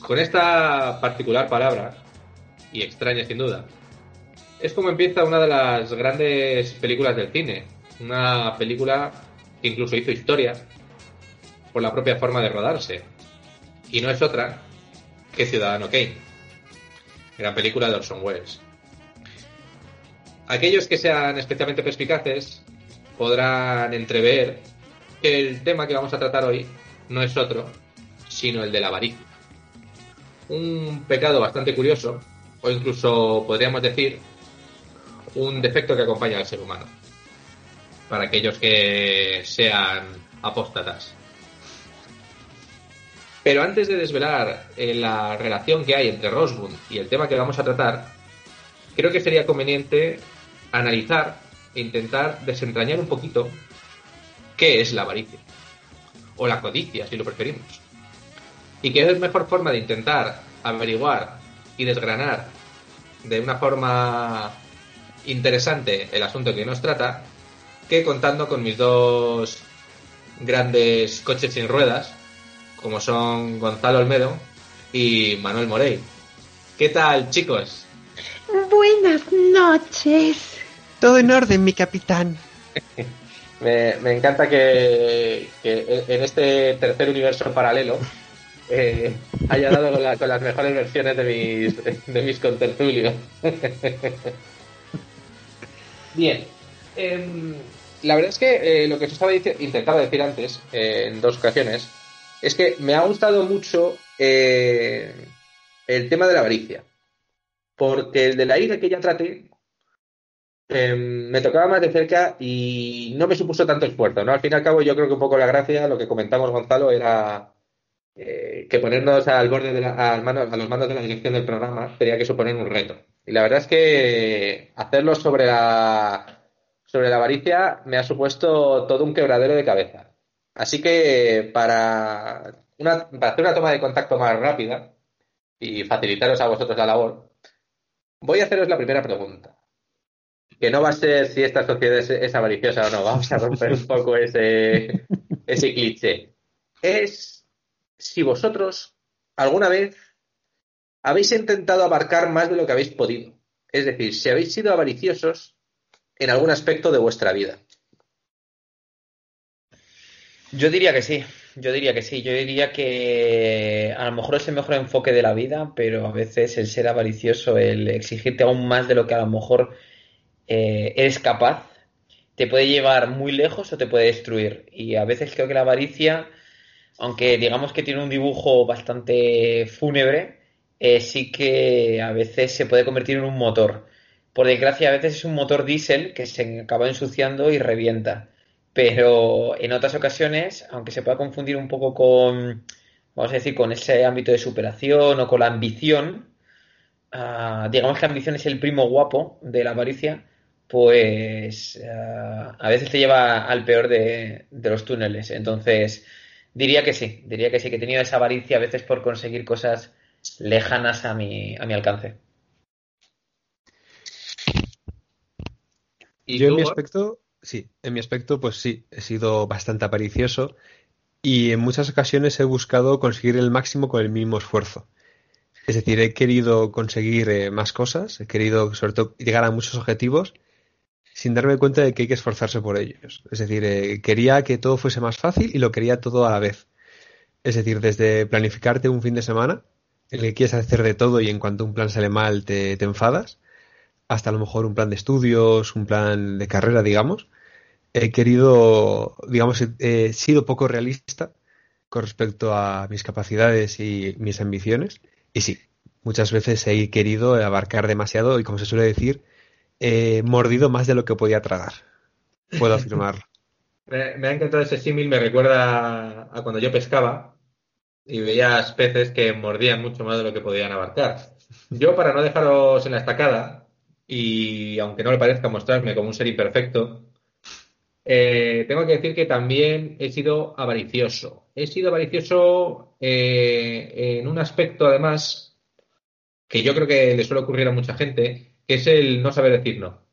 Con esta particular palabra, y extraña sin duda, es como empieza una de las grandes películas del cine. Una película que incluso hizo historia por la propia forma de rodarse. Y no es otra que Ciudadano Kane. Gran película de Orson Welles. Aquellos que sean especialmente perspicaces podrán entrever que el tema que vamos a tratar hoy no es otro, sino el de la avaricia. Un pecado bastante curioso, o incluso podríamos decir un defecto que acompaña al ser humano. Para aquellos que sean apóstatas. Pero antes de desvelar eh, la relación que hay entre Rosbund y el tema que vamos a tratar, creo que sería conveniente analizar e intentar desentrañar un poquito qué es la avaricia. O la codicia, si lo preferimos. Y qué es mejor forma de intentar averiguar y desgranar de una forma interesante el asunto que nos trata que contando con mis dos grandes coches sin ruedas, como son Gonzalo Olmedo y Manuel Morey. ¿Qué tal, chicos? Buenas noches. Todo en orden, mi capitán. me, encanta que, en este tercer universo paralelo eh, haya dado con, las mejores versiones de mis, de mis contertulios. Bien. Em, la verdad es que eh, lo que os estaba intentando decir antes, eh, en dos ocasiones, es que me ha gustado mucho el tema de la avaricia. Porque el de la ira que ya traté Em, me tocaba más de cerca y no me supuso tanto esfuerzo, ¿no? Al fin y al cabo, yo creo que un poco la gracia, lo que comentamos Gonzalo, era eh, que ponernos al borde de la, a los mandos de la dirección del programa tenía que suponer un reto. Y la verdad es que hacerlo sobre la sobre la avaricia me ha supuesto todo un quebradero de cabeza. Así que para, para hacer una toma de contacto más rápida y facilitaros a vosotros la labor, voy a haceros la primera pregunta que no va a ser si esta sociedad es, avariciosa o no, vamos a romper un poco ese, ese cliché. Es si vosotros alguna vez habéis intentado abarcar más de lo que habéis podido. Es decir, si habéis sido avariciosos en algún aspecto de vuestra vida. Yo diría que sí, yo diría que sí, yo diría que a lo mejor es el mejor enfoque de la vida, pero a veces el ser avaricioso, el exigirte aún más de lo que a lo mejor eh, eres capaz, te puede llevar muy lejos o te puede destruir. Y a veces creo que la avaricia, aunque digamos que tiene un dibujo bastante fúnebre, eh, sí que a veces se puede convertir en un motor. Por desgracia, a veces es un motor diésel que se acaba ensuciando y revienta. Pero en otras ocasiones, aunque se pueda confundir un poco con, vamos a decir, con ese ámbito de superación o con la ambición, ah, digamos que la ambición es el primo guapo de la avaricia, pues eh, a veces te lleva al peor de, los túneles. Entonces, diría que sí, diría que sí, que he tenido esa avaricia a veces por conseguir cosas lejanas a mi, a mi alcance. ¿Y Yo en mi aspecto, sí, en mi aspecto, pues sí, he sido bastante avaricioso y en muchas ocasiones he buscado conseguir el máximo con el mínimo esfuerzo. Es decir, he querido conseguir eh, más cosas, he querido sobre todo llegar a muchos objetivos sin darme cuenta de que hay que esforzarse por ellos. Es decir, eh, quería que todo fuese más fácil y lo quería todo a la vez. Es decir, desde planificarte un fin de semana, en el que quieres hacer de todo y en cuanto un plan sale mal te, te enfadas, hasta a lo mejor un plan de estudios, un plan de carrera, digamos. He querido, digamos, he sido poco realista con respecto a mis capacidades y mis ambiciones. Y sí, muchas veces he querido abarcar demasiado y, como se suele decir, he mordido más de lo que podía tragar. Puedo afirmarlo. me, ha encantado ese símil, me recuerda a cuando yo pescaba y veías peces que mordían mucho más de lo que podían abarcar. Yo, para no dejaros en la estacada, y aunque no le parezca mostrarme como un ser imperfecto, eh, tengo que decir que también he sido avaricioso. He sido avaricioso eh, en un aspecto, además, que yo creo que le suele ocurrir a mucha gente, que es el no saber decir no.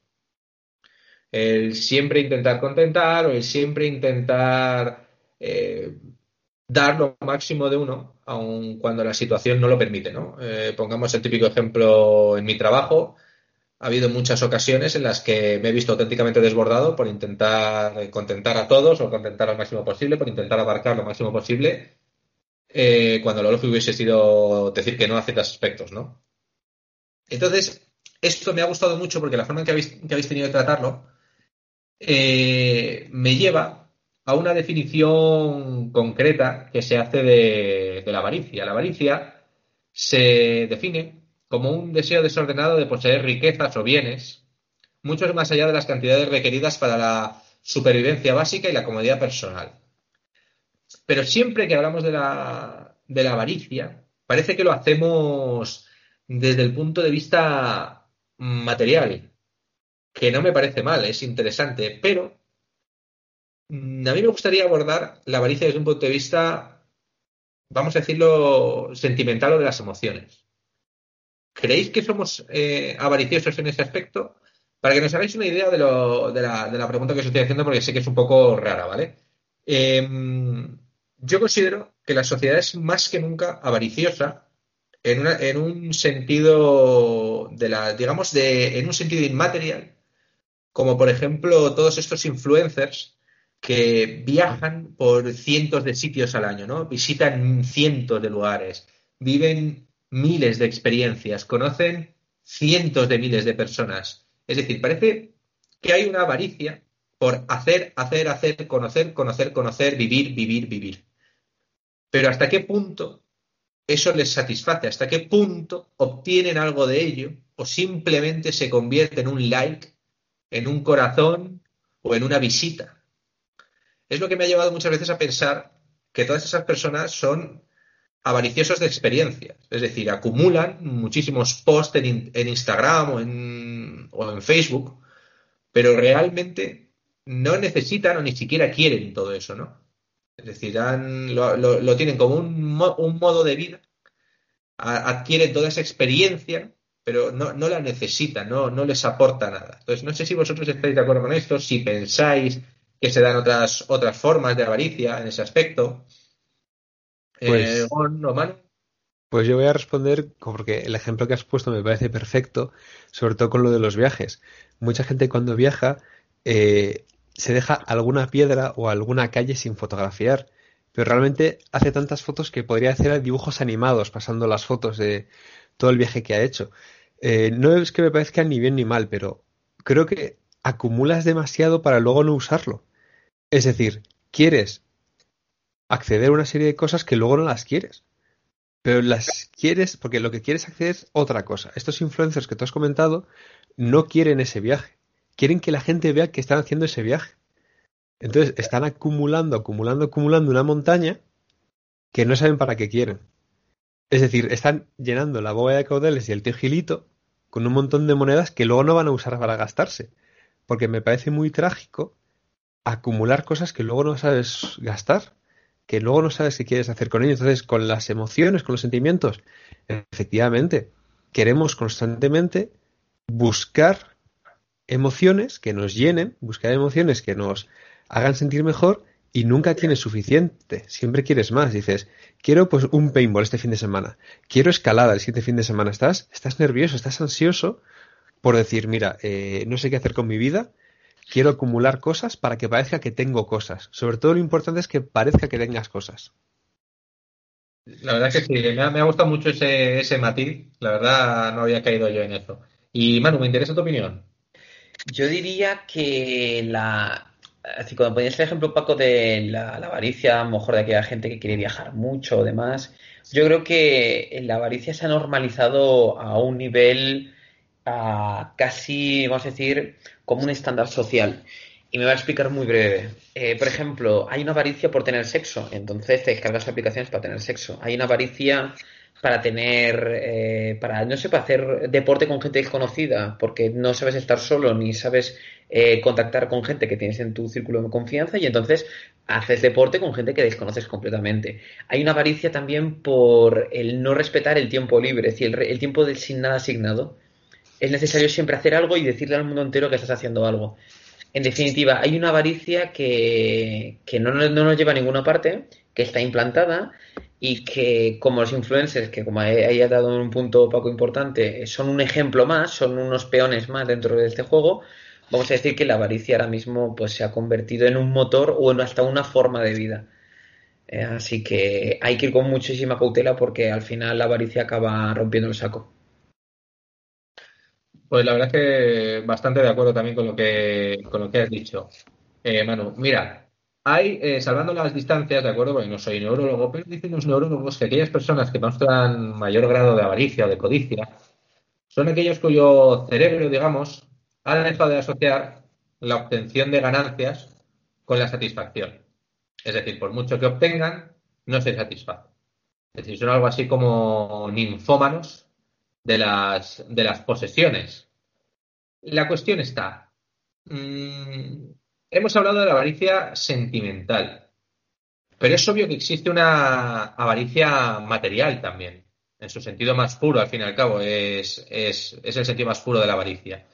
El siempre intentar contentar o el siempre intentar eh, dar lo máximo de uno, aun cuando la situación no lo permite, ¿no? Eh, pongamos el típico ejemplo en mi trabajo. Ha habido muchas ocasiones en las que me he visto auténticamente desbordado por intentar contentar a todos o contentar al máximo posible, por intentar abarcar lo máximo posible, eh, cuando lo lógico hubiese sido decir que no a ciertos aspectos, ¿no? Entonces, esto me ha gustado mucho porque la forma en que habéis, que habéis tenido de tratarlo eh, me lleva a una definición concreta que se hace de, la avaricia. La avaricia se define como un deseo desordenado de poseer riquezas o bienes, muchos más allá de las cantidades requeridas para la supervivencia básica y la comodidad personal. Pero siempre que hablamos de la, de la avaricia, parece que lo hacemos desde el punto de vista material, que no me parece mal, es interesante, pero Mm, a mí me gustaría abordar la avaricia desde un punto de vista, vamos a decirlo, sentimental o de las emociones. ¿Creéis que somos eh, avariciosos en ese aspecto? Para que nos hagáis una idea de, la, pregunta que os estoy haciendo, porque sé que es un poco rara, ¿vale? Em, yo considero que la sociedad es más que nunca avariciosa en, un sentido de la, digamos, de, en un sentido inmaterial, como por ejemplo todos estos influencers que viajan por cientos de sitios al año, ¿no? Visitan cientos de lugares, viven miles de experiencias, conocen cientos de miles de personas. Es decir, parece que hay una avaricia por hacer, hacer, hacer, conocer, conocer, conocer, vivir, vivir, vivir. Pero ¿hasta qué punto eso les satisface? ¿Hasta qué punto obtienen algo de ello? ¿O simplemente se convierte en un like, en un corazón o en una visita? es lo que me ha llevado muchas veces a pensar que todas esas personas son avariciosos de experiencias, es decir, acumulan muchísimos posts en, Instagram o en, o en, Facebook, pero realmente no necesitan o ni siquiera quieren todo eso, ¿no? Es decir, lo, tienen como un, modo de vida, adquieren toda esa experiencia, pero no, la necesitan, no, no les aporta nada. Entonces, no sé si vosotros estáis de acuerdo con esto, si pensáis que se dan otras, otras formas de avaricia en ese aspecto. Eh, pues, pues yo voy a responder porque el ejemplo que has puesto me parece perfecto, sobre todo con lo de los viajes. Mucha gente cuando viaja eh, se deja alguna piedra o alguna calle sin fotografiar, pero realmente hace tantas fotos que podría hacer dibujos animados pasando las fotos de todo el viaje que ha hecho. Eh, no es que me parezca ni bien ni mal, pero creo que acumulas demasiado para luego no usarlo. Es decir, quieres acceder a una serie de cosas que luego no las quieres. Pero las quieres porque lo que quieres acceder es otra cosa. Estos influencers que tú has comentado no quieren ese viaje. Quieren que la gente vea que están haciendo ese viaje. Entonces están acumulando, acumulando, acumulando una montaña que no saben para qué quieren. Es decir, están llenando la bóveda de caudales y el tejilito con un montón de monedas que luego no van a usar para gastarse. Porque me parece muy trágico acumular cosas que luego no sabes gastar, que luego no sabes qué quieres hacer con ellos. Entonces, con las emociones, con los sentimientos, efectivamente, queremos constantemente buscar emociones que nos llenen, buscar emociones que nos hagan sentir mejor y nunca tienes suficiente, siempre quieres más. Dices, quiero pues un paintball este fin de semana, quiero escalada el siguiente fin de semana. Estás, estás nervioso, estás ansioso por decir, mira, eh, no sé qué hacer con mi vida, quiero acumular cosas para que parezca que tengo cosas. Sobre todo lo importante es que parezca que tengas cosas. La verdad que sí, me ha, gustado mucho ese, ese matiz. La verdad no había caído yo en eso. Y Manu, me interesa tu opinión. Yo diría que la. Así como ponías el ejemplo, Paco, de la, avaricia, a lo mejor de aquella gente que quiere viajar mucho o demás, yo creo que la avaricia se ha normalizado a un nivel casi, vamos a decir, como un estándar social. Y me va a explicar muy breve. Eh, por ejemplo, hay una avaricia por tener sexo, entonces te descargas aplicaciones para tener sexo. Hay una avaricia para tener, eh, para, no sé, para hacer deporte con gente desconocida, porque no sabes estar solo ni sabes eh, contactar con gente que tienes en tu círculo de confianza y entonces haces deporte con gente que desconoces completamente. Hay una avaricia también por el no respetar el tiempo libre, es decir, el, el tiempo de, sin nada asignado es necesario siempre hacer algo y decirle al mundo entero que estás haciendo algo. En definitiva, hay una avaricia que, no, nos lleva a ninguna parte que está implantada y que como los influencers, que como ahí ha dado un punto poco importante, son un ejemplo más, son unos peones más dentro de este juego, vamos a decir que la avaricia ahora mismo pues se ha convertido en un motor o en hasta una forma de vida. Eh, así que hay que ir con muchísima cautela porque al final la avaricia acaba rompiendo el saco. Pues la verdad es que bastante de acuerdo también con lo que, con lo que has dicho, eh, Manu. Mira, hay, eh, salvando las distancias, ¿de acuerdo? Porque no soy neurólogo, pero dicen los neurólogos que aquellas personas que muestran mayor grado de avaricia o de codicia son aquellos cuyo cerebro, digamos, ha dejado de asociar la obtención de ganancias con la satisfacción. Es decir, por mucho que obtengan, no se satisfacen. Es decir, son algo así como ninfómanos de las, de las posesiones. La cuestión está. Mm, hemos hablado de la avaricia sentimental, pero es obvio que existe una avaricia material también, en su sentido más puro, al fin y al cabo, es, el sentido más puro de la avaricia.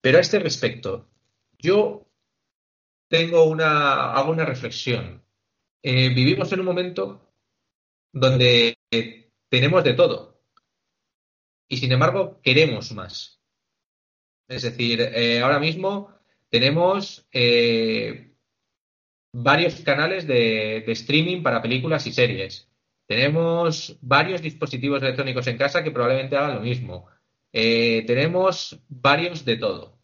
Pero a este respecto, yo tengo una, hago una reflexión. Eh, vivimos en un momento donde tenemos de todo y sin embargo queremos más. Es decir, eh, ahora mismo tenemos eh, varios canales de, streaming para películas y series. Tenemos varios dispositivos electrónicos en casa que probablemente hagan lo mismo. tenemos varios de todo.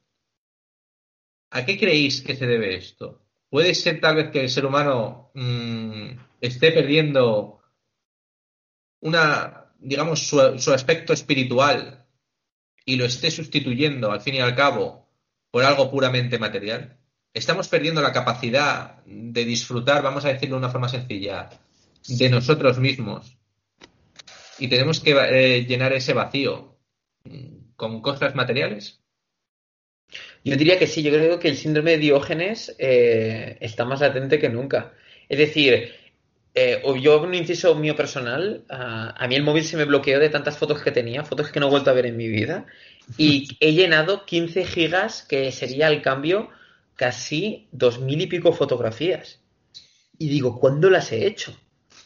¿A qué creéis que se debe esto? ¿Puede ser tal vez que el ser humano mm, esté perdiendo una, digamos, su, aspecto espiritual y lo esté sustituyendo, al fin y al cabo, por algo puramente material? Estamos perdiendo la capacidad de disfrutar, vamos a decirlo de una forma sencilla, de nosotros mismos. Y tenemos que eh, llenar ese vacío mm, con cosas materiales. Yo diría que sí, yo creo que el síndrome de Diógenes eh, está más latente que nunca. Es decir, eh, yo un inciso mío personal, a, mí el móvil se me bloqueó de tantas fotos que tenía, fotos que no he vuelto a ver en mi vida, y he llenado 15 gigas, que sería al cambio casi dos mil y pico fotografías. Y digo, ¿cuándo las he hecho?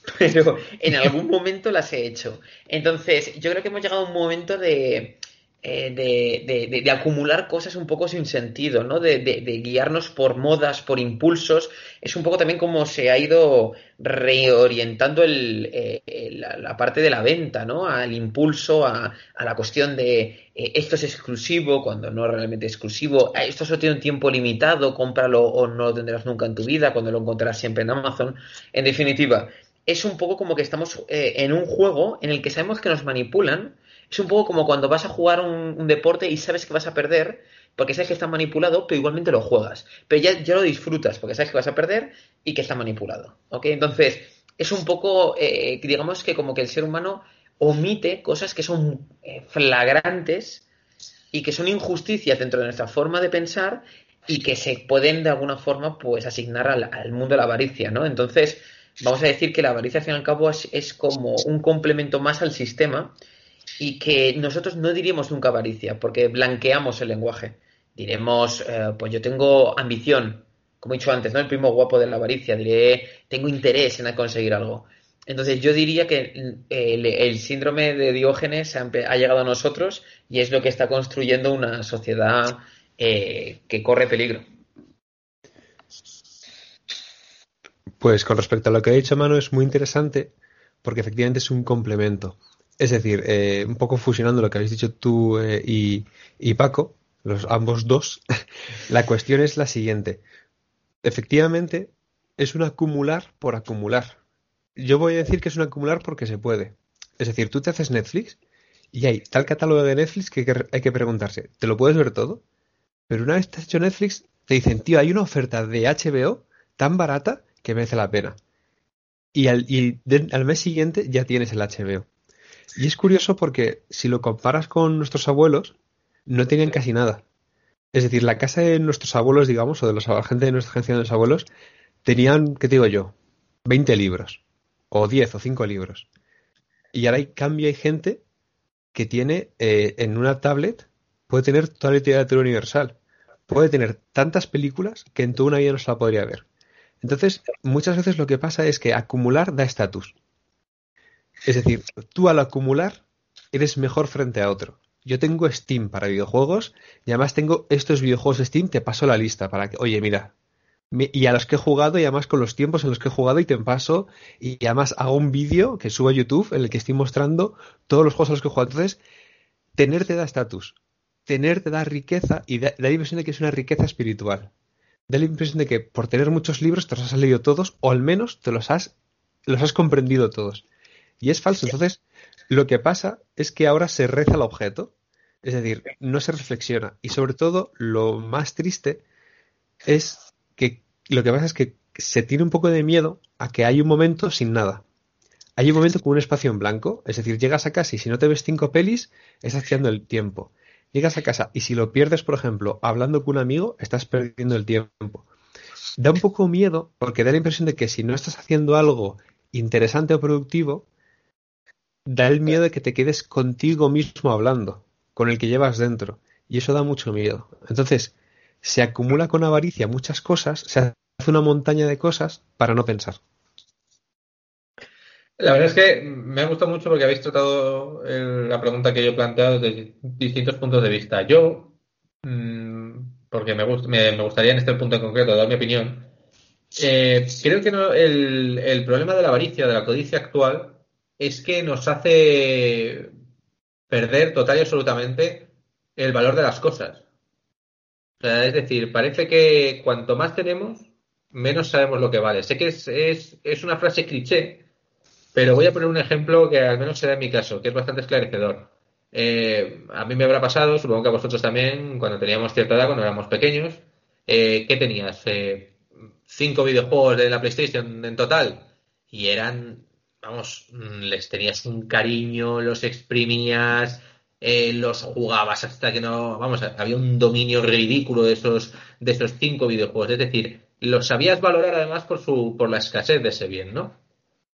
Pero en algún momento las he hecho. Entonces, yo creo que hemos llegado a un momento de, eh, de, de, acumular cosas un poco sin sentido, ¿no? De, guiarnos por modas, por impulsos. Es un poco también como se ha ido reorientando el, eh, la, parte de la venta, ¿no? Al impulso, a, la cuestión de eh, esto es exclusivo cuando no es realmente exclusivo, esto solo tiene un tiempo limitado, cómpralo o no lo tendrás nunca en tu vida, cuando lo encontrarás siempre en Amazon. En definitiva, es un poco como que estamos en un juego en el que sabemos que nos manipulan es un poco como cuando vas a jugar un, deporte y sabes que vas a perder, porque sabes que está manipulado, pero igualmente lo juegas. Pero ya, ya lo disfrutas, porque sabes que vas a perder y que está manipulado. ¿Ok? Entonces, es un poco, eh, digamos que como que el ser humano omite cosas que son eh, flagrantes y que son injusticias dentro de nuestra forma de pensar y que se pueden de alguna forma pues asignar al, mundo de la avaricia, ¿no? Entonces, vamos a decir que la avaricia al fin y al cabo es como un complemento más al sistema y que nosotros no diríamos nunca avaricia, porque blanqueamos el lenguaje. Diremos, eh, pues yo tengo ambición, como he dicho antes, ¿no? El primo guapo de la avaricia, diré, tengo interés en conseguir algo. Entonces yo diría que el, síndrome de Diógenes ha, llegado a nosotros y es lo que está construyendo una sociedad eh, que corre peligro. Pues con respecto a lo que ha dicho Manu es muy interesante porque efectivamente es un complemento. Es decir, eh, un poco fusionando lo que habéis dicho tú eh, y, Paco, los ambos dos, la cuestión es la siguiente. Efectivamente, es un acumular por acumular. Yo voy a decir que es un acumular porque se puede. Es decir, tú te haces Netflix y hay tal catálogo de Netflix que hay que, preguntarse, ¿te lo puedes ver todo? Pero una vez te has hecho Netflix, te dicen, tío, hay una oferta de HBO tan barata que merece la pena. Y al, y al mes siguiente ya tienes el HBO. Y es curioso porque si lo comparas con nuestros abuelos, no tenían casi nada. Es decir, la casa de nuestros abuelos, digamos, o de la gente de nuestra generación de los abuelos, tenían, ¿qué te digo yo? 20 libros, o 10 o 5 libros. Y ahora hay cambio, hay gente que tiene eh, en una tablet, puede tener toda la literatura universal. Puede tener tantas películas que en toda una vida no se la podría ver. Entonces, muchas veces lo que pasa es que acumular da estatus. Es decir, tú al acumular eres mejor frente a otro. Yo tengo Steam para videojuegos y además tengo estos videojuegos de Steam, te paso la lista para que, oye, mira, y a los que he jugado y además con los tiempos en los que he jugado y te paso y además hago un vídeo que subo a YouTube en el que estoy mostrando todos los juegos a los que he jugado. Entonces, tener te da estatus, tener te da riqueza y da, la impresión de que es una riqueza espiritual. Da la impresión de que por tener muchos libros te los has leído todos o al menos te los has, los has comprendido todos. Y es falso. Entonces, lo que pasa es que ahora se reza el objeto, es decir, no se reflexiona. Y sobre todo, lo más triste es que lo que pasa es que se tiene un poco de miedo a que hay un momento sin nada. Hay un momento con un espacio en blanco, es decir, llegas a casa y si no te ves cinco pelis, estás haciendo el tiempo. Llegas a casa y si lo pierdes, por ejemplo, hablando con un amigo, estás perdiendo el tiempo. Da un poco miedo porque da la impresión de que si no estás haciendo algo interesante o productivo, da el miedo de que te quedes contigo mismo hablando, con el que llevas dentro. Y eso da mucho miedo. Entonces, se acumula con avaricia muchas cosas, se hace una montaña de cosas para no pensar. La verdad es que me ha gustado mucho porque habéis tratado la pregunta que yo he planteado desde distintos puntos de vista. Yo, mm, porque me, me, gustaría en este punto en concreto dar mi opinión, eh, creo que el, el problema de la avaricia, de la codicia actual, es que nos hace perder total y absolutamente el valor de las cosas es decir, parece que cuanto más tenemos, menos sabemos lo que vale. Sé que es, es, una frase cliché, pero voy a poner un ejemplo que al menos será en mi caso, que es bastante esclarecedor. Eh, a mí me habrá pasado, supongo que a vosotros también, cuando teníamos cierta edad, cuando éramos pequeños, eh, ¿qué tenías? Eh, cinco videojuegos de la PlayStation en total y eran, vamos, mm, les tenías un cariño, los exprimías, eh, los jugabas hasta que no, vamos, había un dominio ridículo de esos, de esos cinco videojuegos. Es decir, los sabías valorar además por su, por la escasez de ese bien, ¿no?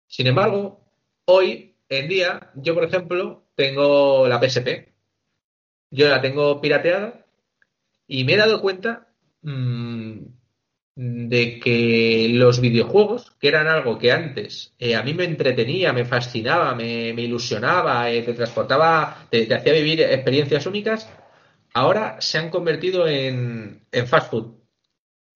Sin embargo, hoy en día, yo por ejemplo, tengo la PSP. Yo la tengo pirateada y me he dado cuenta mmm, de que los videojuegos, que eran algo que antes eh, a mí me entretenía, me fascinaba, me, ilusionaba, eh, te transportaba, te, hacía vivir experiencias únicas, ahora se han convertido en, en fast food.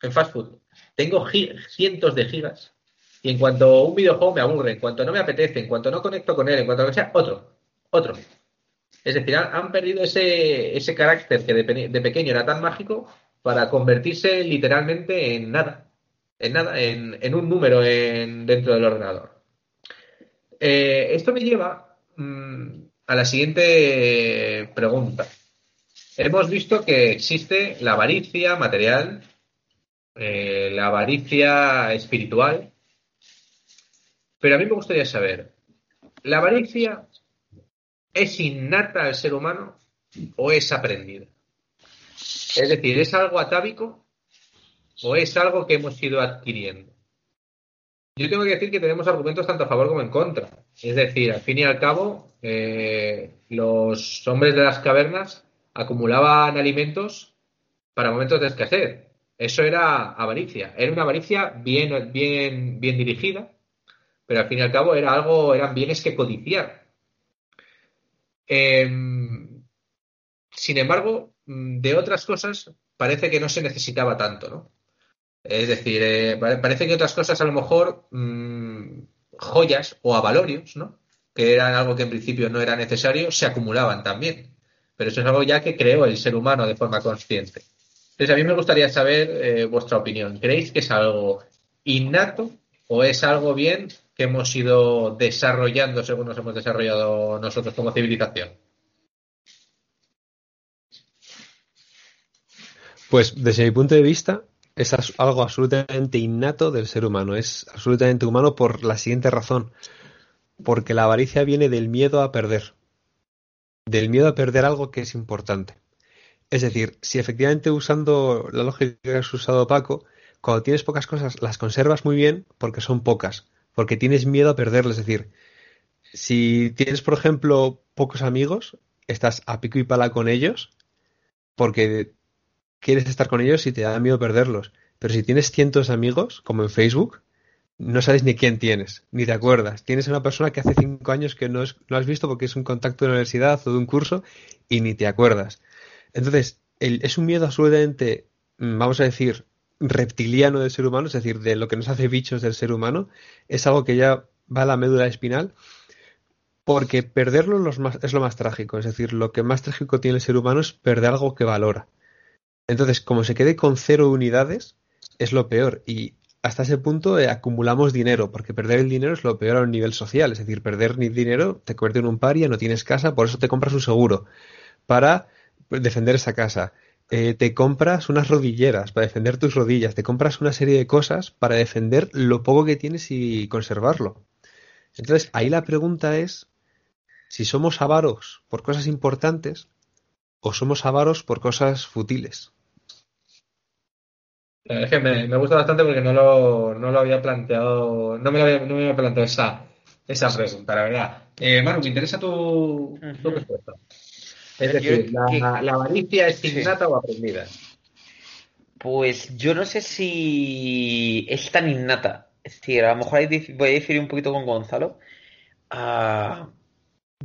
En fast food. Tengo cientos de gigas y en cuanto un videojuego me aburre, en cuanto no me apetece, en cuanto no conecto con él, en cuanto que sea, otro, otro. Es decir, han, perdido ese, ese carácter que de pequeño era tan mágico para convertirse literalmente en nada, en nada, en, un número dentro del ordenador. Eh, esto me lleva mm, a la siguiente pregunta. Hemos visto que existe la avaricia material, eh, la avaricia espiritual, pero a mí me gustaría saber, ¿la avaricia es innata al ser humano o es aprendida? Es decir, ¿es algo atávico o es algo que hemos ido adquiriendo? Yo tengo que decir que tenemos argumentos tanto a favor como en contra. Es decir, al fin y al cabo, eh, los hombres de las cavernas acumulaban alimentos para momentos de escasez. Eso era avaricia. Era una avaricia bien, bien, bien dirigida, pero al fin y al cabo era algo, eran bienes que codiciar. Em, sin embargo, de otras cosas parece que no se necesitaba tanto, ¿no? Es decir, eh, parece que otras cosas a lo mejor mm, joyas o avalorios, ¿no? Que eran algo que en principio no era necesario, se acumulaban también. Pero eso es algo ya que creó el ser humano de forma consciente. Entonces, a mí me gustaría saber eh, vuestra opinión. ¿Creéis que es algo innato o es algo bien que hemos ido desarrollando según nos hemos desarrollado nosotros como civilización? Pues desde mi punto de vista es algo absolutamente innato del ser humano, es absolutamente humano por la siguiente razón, porque la avaricia viene del miedo a perder, del miedo a perder algo que es importante. Es decir, si efectivamente usando la lógica que has usado Paco, cuando tienes pocas cosas las conservas muy bien porque son pocas, porque tienes miedo a perderlas. Es decir, si tienes, por ejemplo, pocos amigos, estás a pico y pala con ellos porque quieres estar con ellos y te da miedo perderlos. Pero si tienes cientos de amigos, como en Facebook, no sabes ni quién tienes, ni te acuerdas. Tienes a una persona que hace cinco años que no, es, no has visto porque es un contacto de la universidad o de un curso y ni te acuerdas. Entonces, es un miedo absolutamente, mm, vamos a decir, reptiliano del ser humano, es decir, de lo que nos hace bichos del ser humano, es algo que ya va a la médula espinal, porque perderlo es lo más trágico, es decir, lo que más trágico tiene el ser humano es perder algo que valora. Entonces, como se quede con cero unidades, es lo peor. Y hasta ese punto eh, acumulamos dinero, porque perder el dinero es lo peor a un nivel social. Es decir, perder ni dinero te convierte en un paria, no tienes casa, por eso te compras un seguro para defender esa casa. Eh, te compras unas rodilleras para defender tus rodillas, te compras una serie de cosas para defender lo poco que tienes y conservarlo. Entonces, ahí la pregunta es si somos avaros por cosas importantes o somos avaros por cosas futiles. Es que me, gusta bastante porque no lo, no lo había planteado, no me, lo había, no me había planteado esa, esa pregunta, la verdad. Eh, Manu, me interesa tu, tu respuesta. Es decir, la, avaricia es innata o aprendida? Pues yo no sé si es tan innata. Es decir, a lo mejor voy a diferir un poquito con Gonzalo. Ah,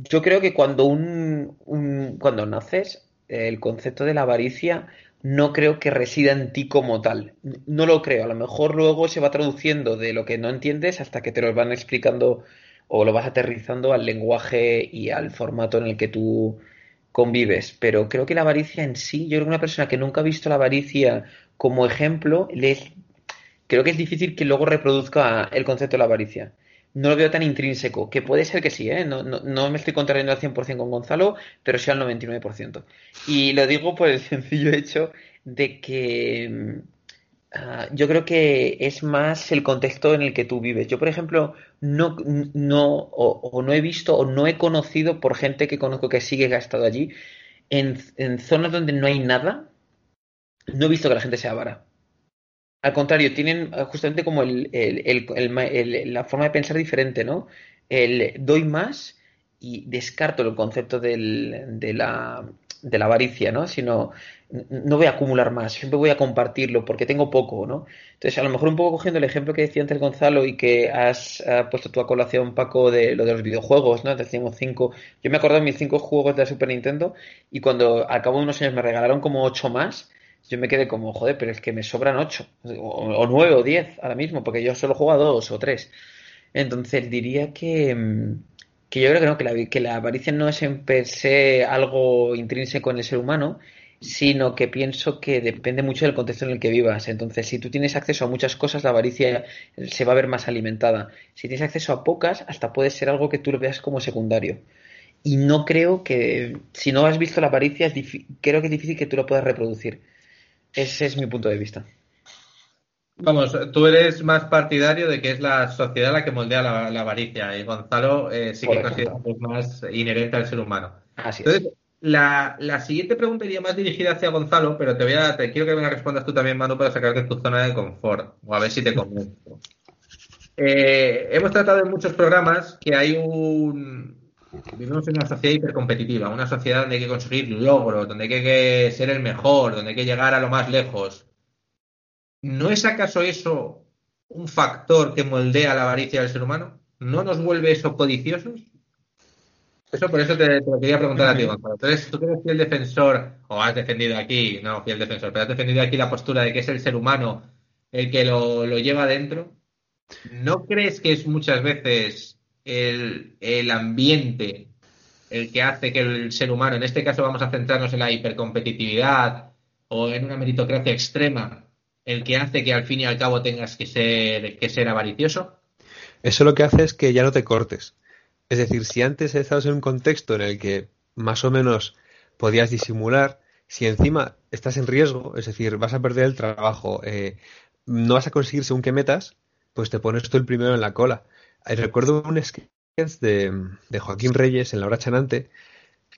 yo creo que cuando un, cuando naces, el concepto de la avaricia no creo que resida en ti como tal. No lo creo. A lo mejor luego se va traduciendo de lo que no entiendes hasta que te lo van explicando o lo vas aterrizando al lenguaje y al formato en el que tú convives, pero creo que la avaricia en sí, yo creo que una persona que nunca ha visto la avaricia como ejemplo, creo que es difícil que luego reproduzca el concepto de la avaricia. No lo veo tan intrínseco, que puede ser que sí, ¿eh? no, no, me estoy contrariando al 100% con Gonzalo, pero sí al 99%. Y lo digo por el sencillo hecho de que Ah, yo creo que es más el contexto en el que tú vives. Yo, por ejemplo, no, no, o, no he visto o no he conocido por gente que conozco que sigue que ha estado allí, en, zonas donde no hay nada, no he visto que la gente sea avara. Al contrario, tienen ah, justamente como el, la forma de pensar diferente, ¿no? El doy más y descarto el concepto del, de, la, avaricia, ¿no? Sino no voy a acumular más, siempre voy a compartirlo porque tengo poco, ¿no? Entonces, a lo mejor un poco cogiendo el ejemplo que decía antes Gonzalo y que has puesto tu a colación, Paco, de lo de los videojuegos, ¿no? Decíamos cinco. Yo me acuerdo de mis cinco juegos de la Super Nintendo y cuando al cabo de unos años me regalaron como ocho más, yo me quedé como, joder, pero es que me sobran ocho, o, nueve o diez ahora mismo, porque yo solo juego a dos o tres. Entonces, diría que, que yo creo que no, que la, que la avaricia no es en per se algo intrínseco en el ser humano, sino que pienso que depende mucho del contexto en el que vivas. Entonces, si tú tienes acceso a muchas cosas, la avaricia se va a ver más alimentada. Si tienes acceso a pocas, hasta puede ser algo que tú lo veas como secundario. Y no creo que, si no has visto la avaricia, creo que es difícil que tú lo puedas reproducir. Ese es mi punto de vista. Vamos, tú eres más partidario de que es la sociedad la que moldea la, avaricia y Gonzalo eh, sí que considera que es más inherente al ser humano. Así es. La, la, siguiente pregunta iría más dirigida hacia Gonzalo, pero te voy a, te quiero que me la respondas tú también, Manu, para sacarte de tu zona de confort, o a ver si te convenzo. Eh, hemos tratado en muchos programas que hay un. Vivimos en una sociedad hipercompetitiva, una sociedad donde hay que conseguir logros, donde hay que ser el mejor, donde hay que llegar a lo más lejos. ¿No es acaso eso un factor que moldea la avaricia del ser humano? ¿No nos vuelve eso codiciosos? Eso por eso te, lo quería preguntar a ti, Gonzalo. Entonces, tú que eres fiel defensor, o has defendido aquí, no fiel defensor, pero has defendido aquí la postura de que es el ser humano el que lo, lleva adentro. ¿No crees que es muchas veces el, el ambiente el que hace que el ser humano, en este caso vamos a centrarnos en la hipercompetitividad o en una meritocracia extrema, el que hace que al fin y al cabo tengas que ser, que ser avaricioso? Eso lo que hace es que ya no te cortes. Es decir, si antes estabas en un contexto en el que más o menos podías disimular, si encima estás en riesgo, es decir, vas a perder el trabajo, eh, no vas a conseguir según qué metas, pues te pones tú el primero en la cola. Recuerdo un sketch de, Joaquín Reyes en La Hora Chanante,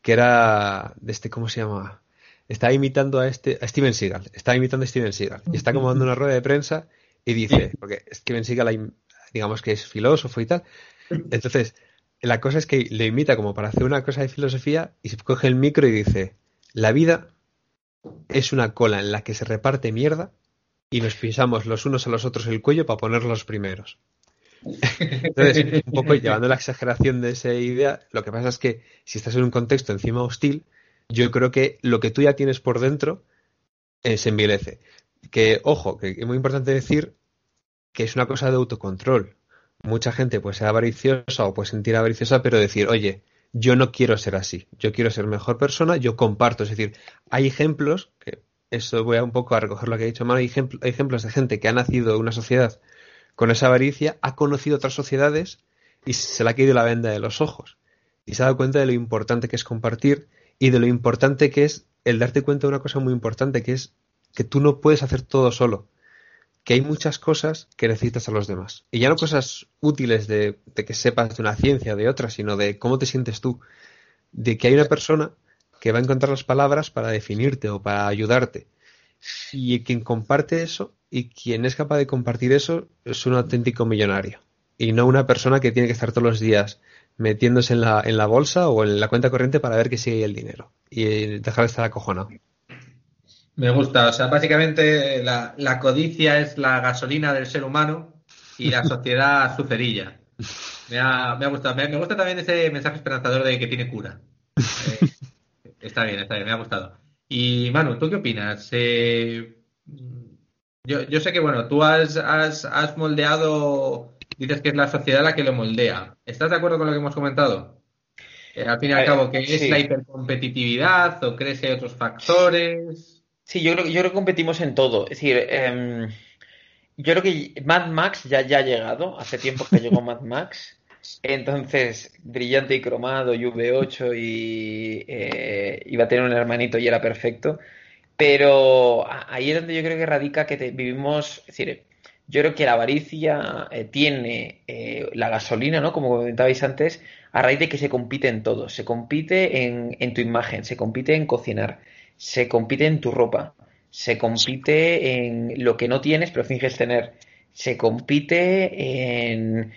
que era de este, ¿cómo se llama? Está imitando a este, a Steven Seagal, está imitando a Steven Seagal, y está como dando una rueda de prensa y dice, porque Steven Seagal, digamos que es filósofo y tal, entonces la cosa es que le imita como para hacer una cosa de filosofía y se coge el micro y dice, la vida es una cola en la que se reparte mierda y nos pisamos los unos a los otros el cuello para poner los primeros. Entonces, un poco llevando la exageración de esa idea, lo que pasa es que si estás en un contexto encima hostil, yo creo que lo que tú ya tienes por dentro eh, se envilece. Que, ojo, que es muy importante decir que es una cosa de autocontrol. Mucha gente puede ser avariciosa o puede sentir avariciosa, pero decir, oye, yo no quiero ser así, yo quiero ser mejor persona, yo comparto. Es decir, hay ejemplos, que eso voy a un poco a recoger lo que ha dicho Manu, hay, ejemplos de gente que ha nacido en una sociedad con esa avaricia, ha conocido otras sociedades y se le ha caído la venda de los ojos. Y se ha dado cuenta de lo importante que es compartir y de lo importante que es el darte cuenta de una cosa muy importante, que es que tú no puedes hacer todo solo. Que hay muchas cosas que necesitas a los demás. Y ya no cosas útiles de, de que sepas de una ciencia, de otra, sino de cómo te sientes tú. De que hay una persona que va a encontrar las palabras para definirte o para ayudarte. Y quien comparte eso y quien es capaz de compartir eso es un auténtico millonario. Y no una persona que tiene que estar todos los días metiéndose en la, en la bolsa o en la cuenta corriente para ver que sigue el dinero y dejar de estar acojonado. Me gusta, o sea, básicamente la, la, codicia es la gasolina del ser humano y la sociedad su cerilla. Me ha, me ha gustado, me, gusta también ese mensaje esperanzador de que tiene cura. Eh, está bien, está bien, me ha gustado. Y Manu, ¿tú qué opinas? Eh, yo, yo, sé que, bueno, tú has, has, has moldeado dices que es la sociedad la que lo moldea. ¿Estás de acuerdo con lo que hemos comentado? Eh, al fin y al cabo, que es la hipercompetitividad o crees que hay otros factores? Sí, yo creo, yo creo que competimos en todo. Es decir, eh, yo creo que Mad Max ya, ya ha llegado. Hace tiempo que llegó Mad Max. Entonces, brillante y cromado, y V8 y eh, iba a tener un hermanito y era perfecto. Pero ahí es donde yo creo que radica que vivimos, es decir, yo creo que la avaricia eh, tiene eh, la gasolina, ¿no? Como comentabais antes, a raíz de que se compite en todo. Se compite en, en, tu imagen, se compite en cocinar, se compite en tu ropa, se compite en lo que no tienes pero finges tener, se compite en,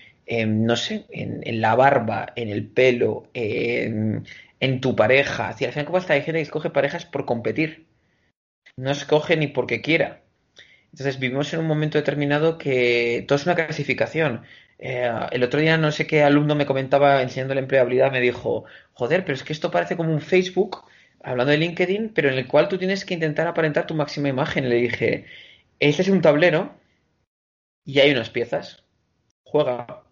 no sé, en, la barba, en el pelo, en, tu pareja. al final, como esta gente que escoge parejas por competir. No escoge ni porque quiera entonces vivimos en un momento determinado que todo es una clasificación. Eh, el otro día no sé qué alumno me comentaba enseñando la empleabilidad, me dijo, joder, pero es que esto parece como un Facebook, hablando de LinkedIn, pero en el cual tú tienes que intentar aparentar tu máxima imagen. Le dije, este es un tablero y hay unas piezas. Juega,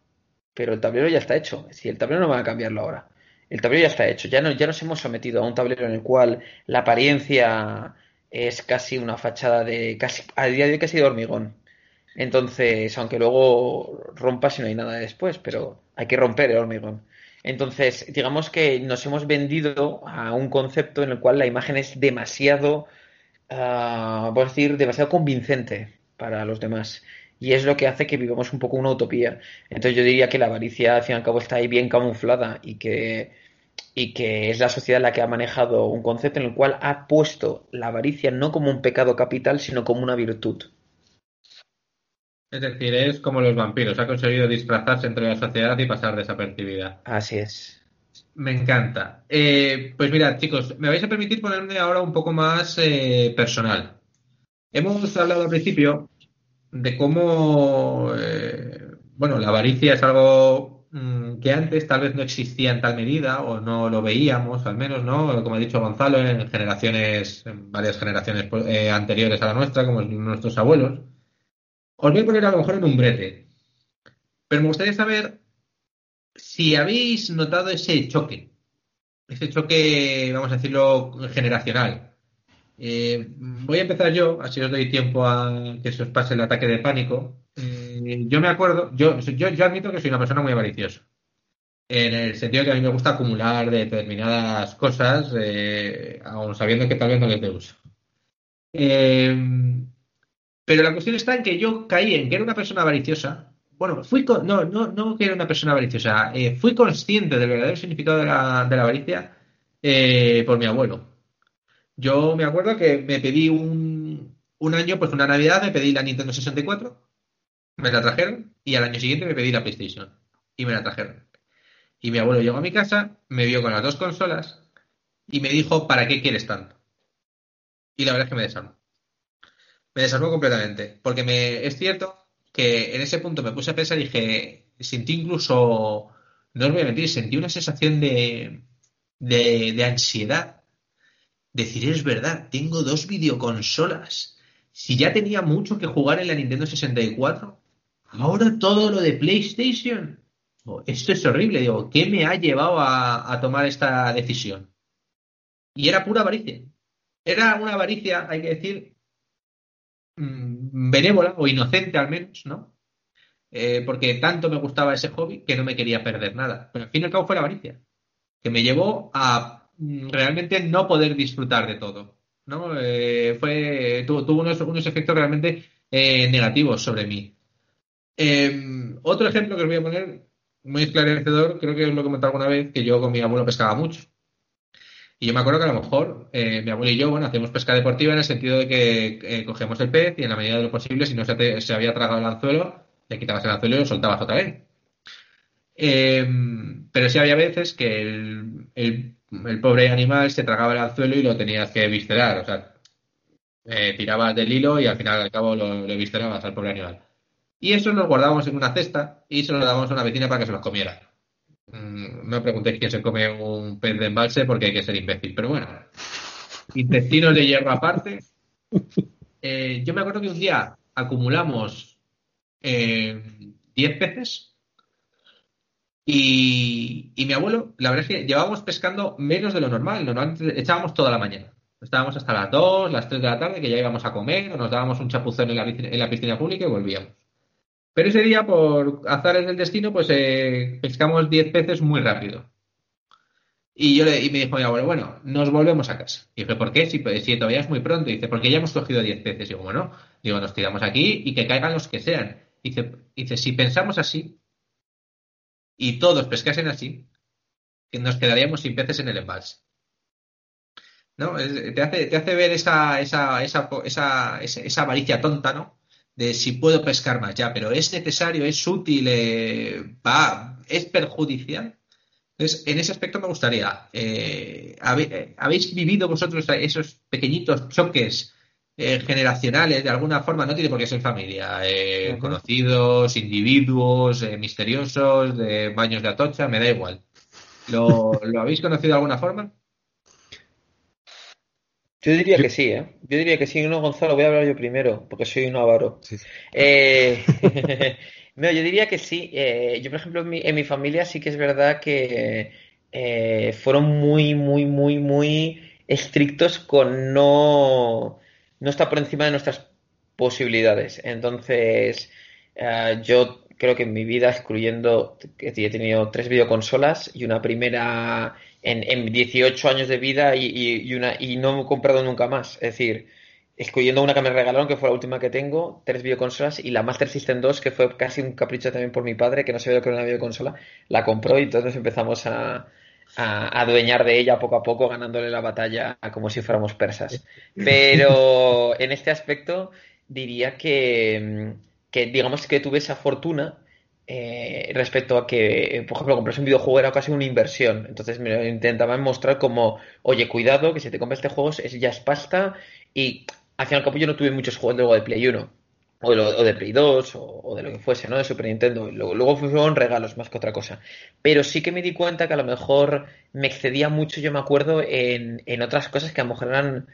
pero el tablero ya está hecho. Si el tablero no va a cambiarlo ahora. El tablero ya está hecho. Ya, no, ya nos hemos sometido a un tablero en el cual la apariencia es casi una fachada de casi a día de hoy casi de hormigón. Entonces, aunque luego rompas y no hay nada después, pero hay que romper el hormigón. Entonces, digamos que nos hemos vendido a un concepto en el cual la imagen es demasiado, uh, decir, demasiado convincente para los demás. Y es lo que hace que vivamos un poco una utopía. Entonces yo diría que la avaricia, al fin y al cabo, está ahí bien camuflada y que y que es la sociedad la que ha manejado un concepto en el cual ha puesto la avaricia no como un pecado capital, sino como una virtud. Es decir, es como los vampiros, ha conseguido disfrazarse entre la sociedad y pasar desapercibida. Así es. Me encanta. Eh, pues mirad, chicos, me vais a permitir ponerme ahora un poco más eh, personal. Hemos hablado al principio de cómo, eh, bueno, la avaricia es algo Mm, que antes tal vez no existía en tal medida o no lo veíamos, al menos, ¿no? Como ha dicho Gonzalo, en generaciones, en varias generaciones pues, eh, anteriores a la nuestra, como nuestros abuelos. Os voy a poner a lo mejor en un brete. Pero me gustaría saber si habéis notado ese choque, ese choque, vamos a decirlo, generacional. Eh, voy a empezar yo, así os doy tiempo a que se os pase el ataque de pánico. Eh, yo me acuerdo, yo, yo, admito que soy una persona muy avariciosa. En el sentido de que a mí me gusta acumular determinadas cosas, eh, aun sabiendo que tal vez no les dé uso. Eh, pero la cuestión está en que yo caí en que era una persona avariciosa. Bueno, fui no, no, no que era una persona avariciosa, fui consciente del verdadero significado de la avaricia por mi abuelo. Yo me acuerdo que me pedí un, un año, pues una Navidad, me pedí la Nintendo 64 me la trajeron y al año siguiente me pedí la PlayStation y me la trajeron. Y mi abuelo llegó a mi casa, me vio con las dos consolas y me dijo, ¿para qué quieres tanto? Y la verdad es que me desarmó. Me desarmó completamente. Porque me, es cierto que en ese punto me puse a pensar y dije, sentí incluso, no os voy a mentir, sentí una sensación de, de, de ansiedad. Decir, es verdad, tengo dos videoconsolas. Si ya tenía mucho que jugar en la Nintendo 64, ahora todo lo de PlayStation. Esto es horrible, digo, ¿qué me ha llevado a, tomar esta decisión? Y era pura avaricia. Era una avaricia, hay que decir, mm, benévola o inocente al menos, ¿no? Eh, porque tanto me gustaba ese hobby que no me quería perder nada. Pero al fin y al cabo fue la avaricia, que me llevó a realmente no poder disfrutar de todo. ¿no? Eh, fue, tuvo, unos, unos, efectos realmente eh, negativos sobre mí. Em, otro ejemplo que os voy a poner, muy esclarecedor, creo que os lo he comentado alguna vez, que yo con mi abuelo pescaba mucho. Y yo me acuerdo que a lo mejor eh, mi abuelo y yo, bueno, hacemos pesca deportiva en el sentido de que cogemos el pez y en la medida de lo posible, si no se, se había tragado el anzuelo, le quitabas el anzuelo y lo soltabas otra vez. Eh, pero sí había veces que el, el, pobre animal se tragaba el anzuelo y lo tenías que viscerar. O sea, eh, tirabas del hilo y al final al cabo lo, lo viscerabas al pobre animal. Y eso lo guardábamos en una cesta y se lo dábamos a una vecina para que se los comiera. Mm, no preguntéis quién se come un pez de embalse porque hay que ser imbécil. Pero bueno, intestinos de hierro aparte. Eh, yo me acuerdo que un día acumulamos 10 eh, peces y, y, mi abuelo, la verdad es que llevábamos pescando menos de lo normal. Normalmente echábamos toda la mañana. Estábamos hasta las 2, las 3 de la tarde, que ya íbamos a comer, o nos dábamos un chapuzón en la, piscina pública y volvíamos. Pero ese día, por azares del destino, pues eh, pescamos 10 peces muy rápido. Y yo le, y me dijo mi abuelo, bueno, nos volvemos a casa. Y dije, ¿por qué? Si, si todavía es muy pronto. Y dice, porque ya hemos cogido 10 peces. Y digo, bueno, digo, nos tiramos aquí y que caigan los que sean. Y dice, dice, si pensamos así y todos pescasen así, nos quedaríamos sin peces en el embalse. ¿No? Te hace, te hace ver esa, esa, esa, esa, esa avaricia tonta, ¿no? de si puedo pescar más ya, pero es necesario, es útil, eh, va, es perjudicial. Entonces, en ese aspecto me gustaría, eh, ¿habéis vivido vosotros esos pequeñitos choques eh, generacionales de alguna forma? No tiene por qué ser familia, uh -huh. conocidos, individuos, misteriosos, de baños de atocha, me da igual. ¿Lo, ¿Lo habéis conocido de alguna forma? Yo diría que sí, ¿eh? Yo diría que sí. No, Gonzalo, voy a hablar yo primero, porque soy un avaro. Sí. Eh, no, yo diría que sí. Eh, yo, por ejemplo, en mi, en mi, familia sí que es verdad que eh, fueron muy, muy, muy, muy estrictos con no, no estar por encima de nuestras posibilidades. Entonces, yo creo que en mi vida, excluyendo que he tenido tres videoconsolas y una primera en, en 18 años de vida y, y, y, una, y no he comprado nunca más. Es decir, excluyendo una que me regalaron, que fue la última que tengo, tres videoconsolas, y la Master System 2, que fue casi un capricho también por mi padre, que no sabía lo que era una videoconsola, la compró y entonces empezamos a, a, adueñar de ella poco a poco, ganándole la batalla como si fuéramos persas. Pero en este aspecto diría que, que digamos que tuve esa fortuna eh, respecto a que, por ejemplo, comprarse un videojuego era casi una inversión. Entonces me intentaban mostrar como, oye, cuidado, que si te compras este juego es, ya es pasta. Y al fin y al cabo yo no tuve muchos juegos luego de Play 1. O lo, o de Play 2, o, de lo que fuese, ¿no? De Super Nintendo. Luego, luego fueron regalos más que otra cosa. Pero sí que me di cuenta que a lo mejor me excedía mucho, yo me acuerdo, en, en otras cosas que a lo mejor eran,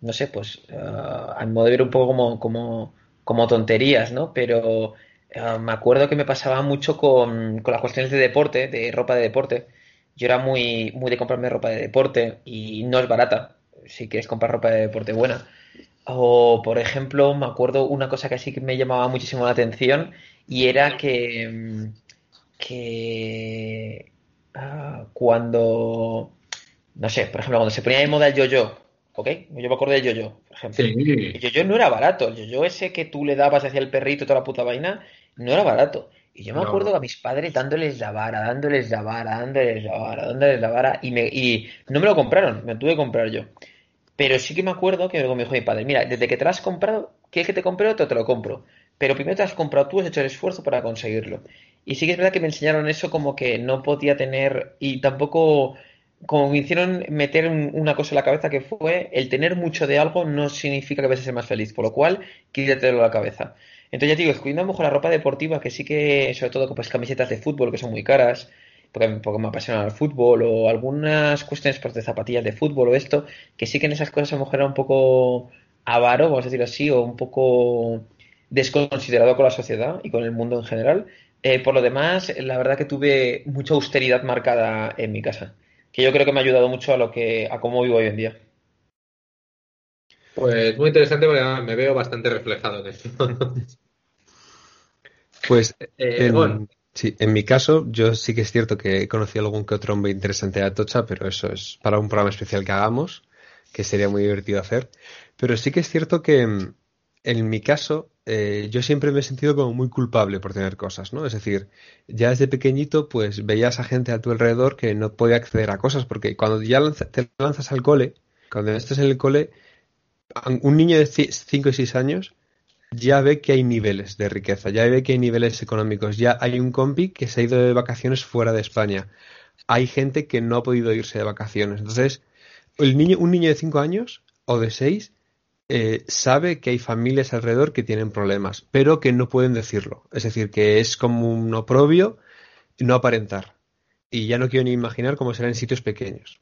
no sé, pues, uh, a modo de ver un poco como, como, como tonterías, ¿no? Pero Uh, me acuerdo que me pasaba mucho con, con, las cuestiones de deporte, de ropa de deporte. Yo era muy, muy de comprarme ropa de deporte y no es barata si quieres comprar ropa de deporte buena. O, por ejemplo, me acuerdo una cosa que sí que me llamaba muchísimo la atención y era que, que uh, cuando, no sé, por ejemplo, cuando se ponía de moda el yo-yo, ¿ok? Yo me acuerdo del yo-yo, por ejemplo. Sí. El yo-yo no era barato, el yo-yo ese que tú le dabas hacia el perrito toda la puta vaina, no era barato. Y yo me no. acuerdo a mis padres dándoles la vara, dándoles la vara, dándoles la vara, dándoles la vara, y, me, y no me lo compraron, me tuve que comprar yo. Pero sí que me acuerdo que me dijo mi padre, mira, desde que te lo has comprado, ¿quieres que te compre otro? Te lo compro. Pero primero te has comprado tú, has hecho el esfuerzo para conseguirlo. Y sí que es verdad que me enseñaron eso como que no podía tener, y tampoco como me hicieron meter una cosa en la cabeza que fue el tener mucho de algo no significa que vas a ser más feliz, por lo cual quítatelo a la cabeza. Entonces ya digo, escogiendo a lo mejor la ropa deportiva, que sí que, sobre todo pues camisetas de fútbol que son muy caras, porque, porque me apasiona el fútbol, o algunas cuestiones pues, de zapatillas de fútbol o esto, que sí que en esas cosas a lo mejor era un poco avaro, vamos a decir así, o un poco desconsiderado con la sociedad y con el mundo en general. Eh, por lo demás, la verdad que tuve mucha austeridad marcada en mi casa que yo creo que me ha ayudado mucho a lo que a cómo vivo hoy en día. Pues muy interesante porque me veo bastante reflejado en eso. pues eh, en, sí, en mi caso, yo sí que es cierto que he conocido algún que otro hombre interesante de Atocha, pero eso es para un programa especial que hagamos, que sería muy divertido hacer. Pero sí que es cierto que en mi caso, eh, yo siempre me he sentido como muy culpable por tener cosas, ¿no? Es decir, ya desde pequeñito, pues veías a gente a tu alrededor que no podía acceder a cosas, porque cuando ya te lanzas al cole, cuando estás en el cole, un niño de 5 y 6 años ya ve que hay niveles de riqueza, ya ve que hay niveles económicos, ya hay un compi que se ha ido de vacaciones fuera de España, hay gente que no ha podido irse de vacaciones. Entonces, el niño, un niño de 5 años o de 6 eh, sabe que hay familias alrededor que tienen problemas, pero que no pueden decirlo. Es decir, que es como un oprobio no aparentar. Y ya no quiero ni imaginar cómo será en sitios pequeños.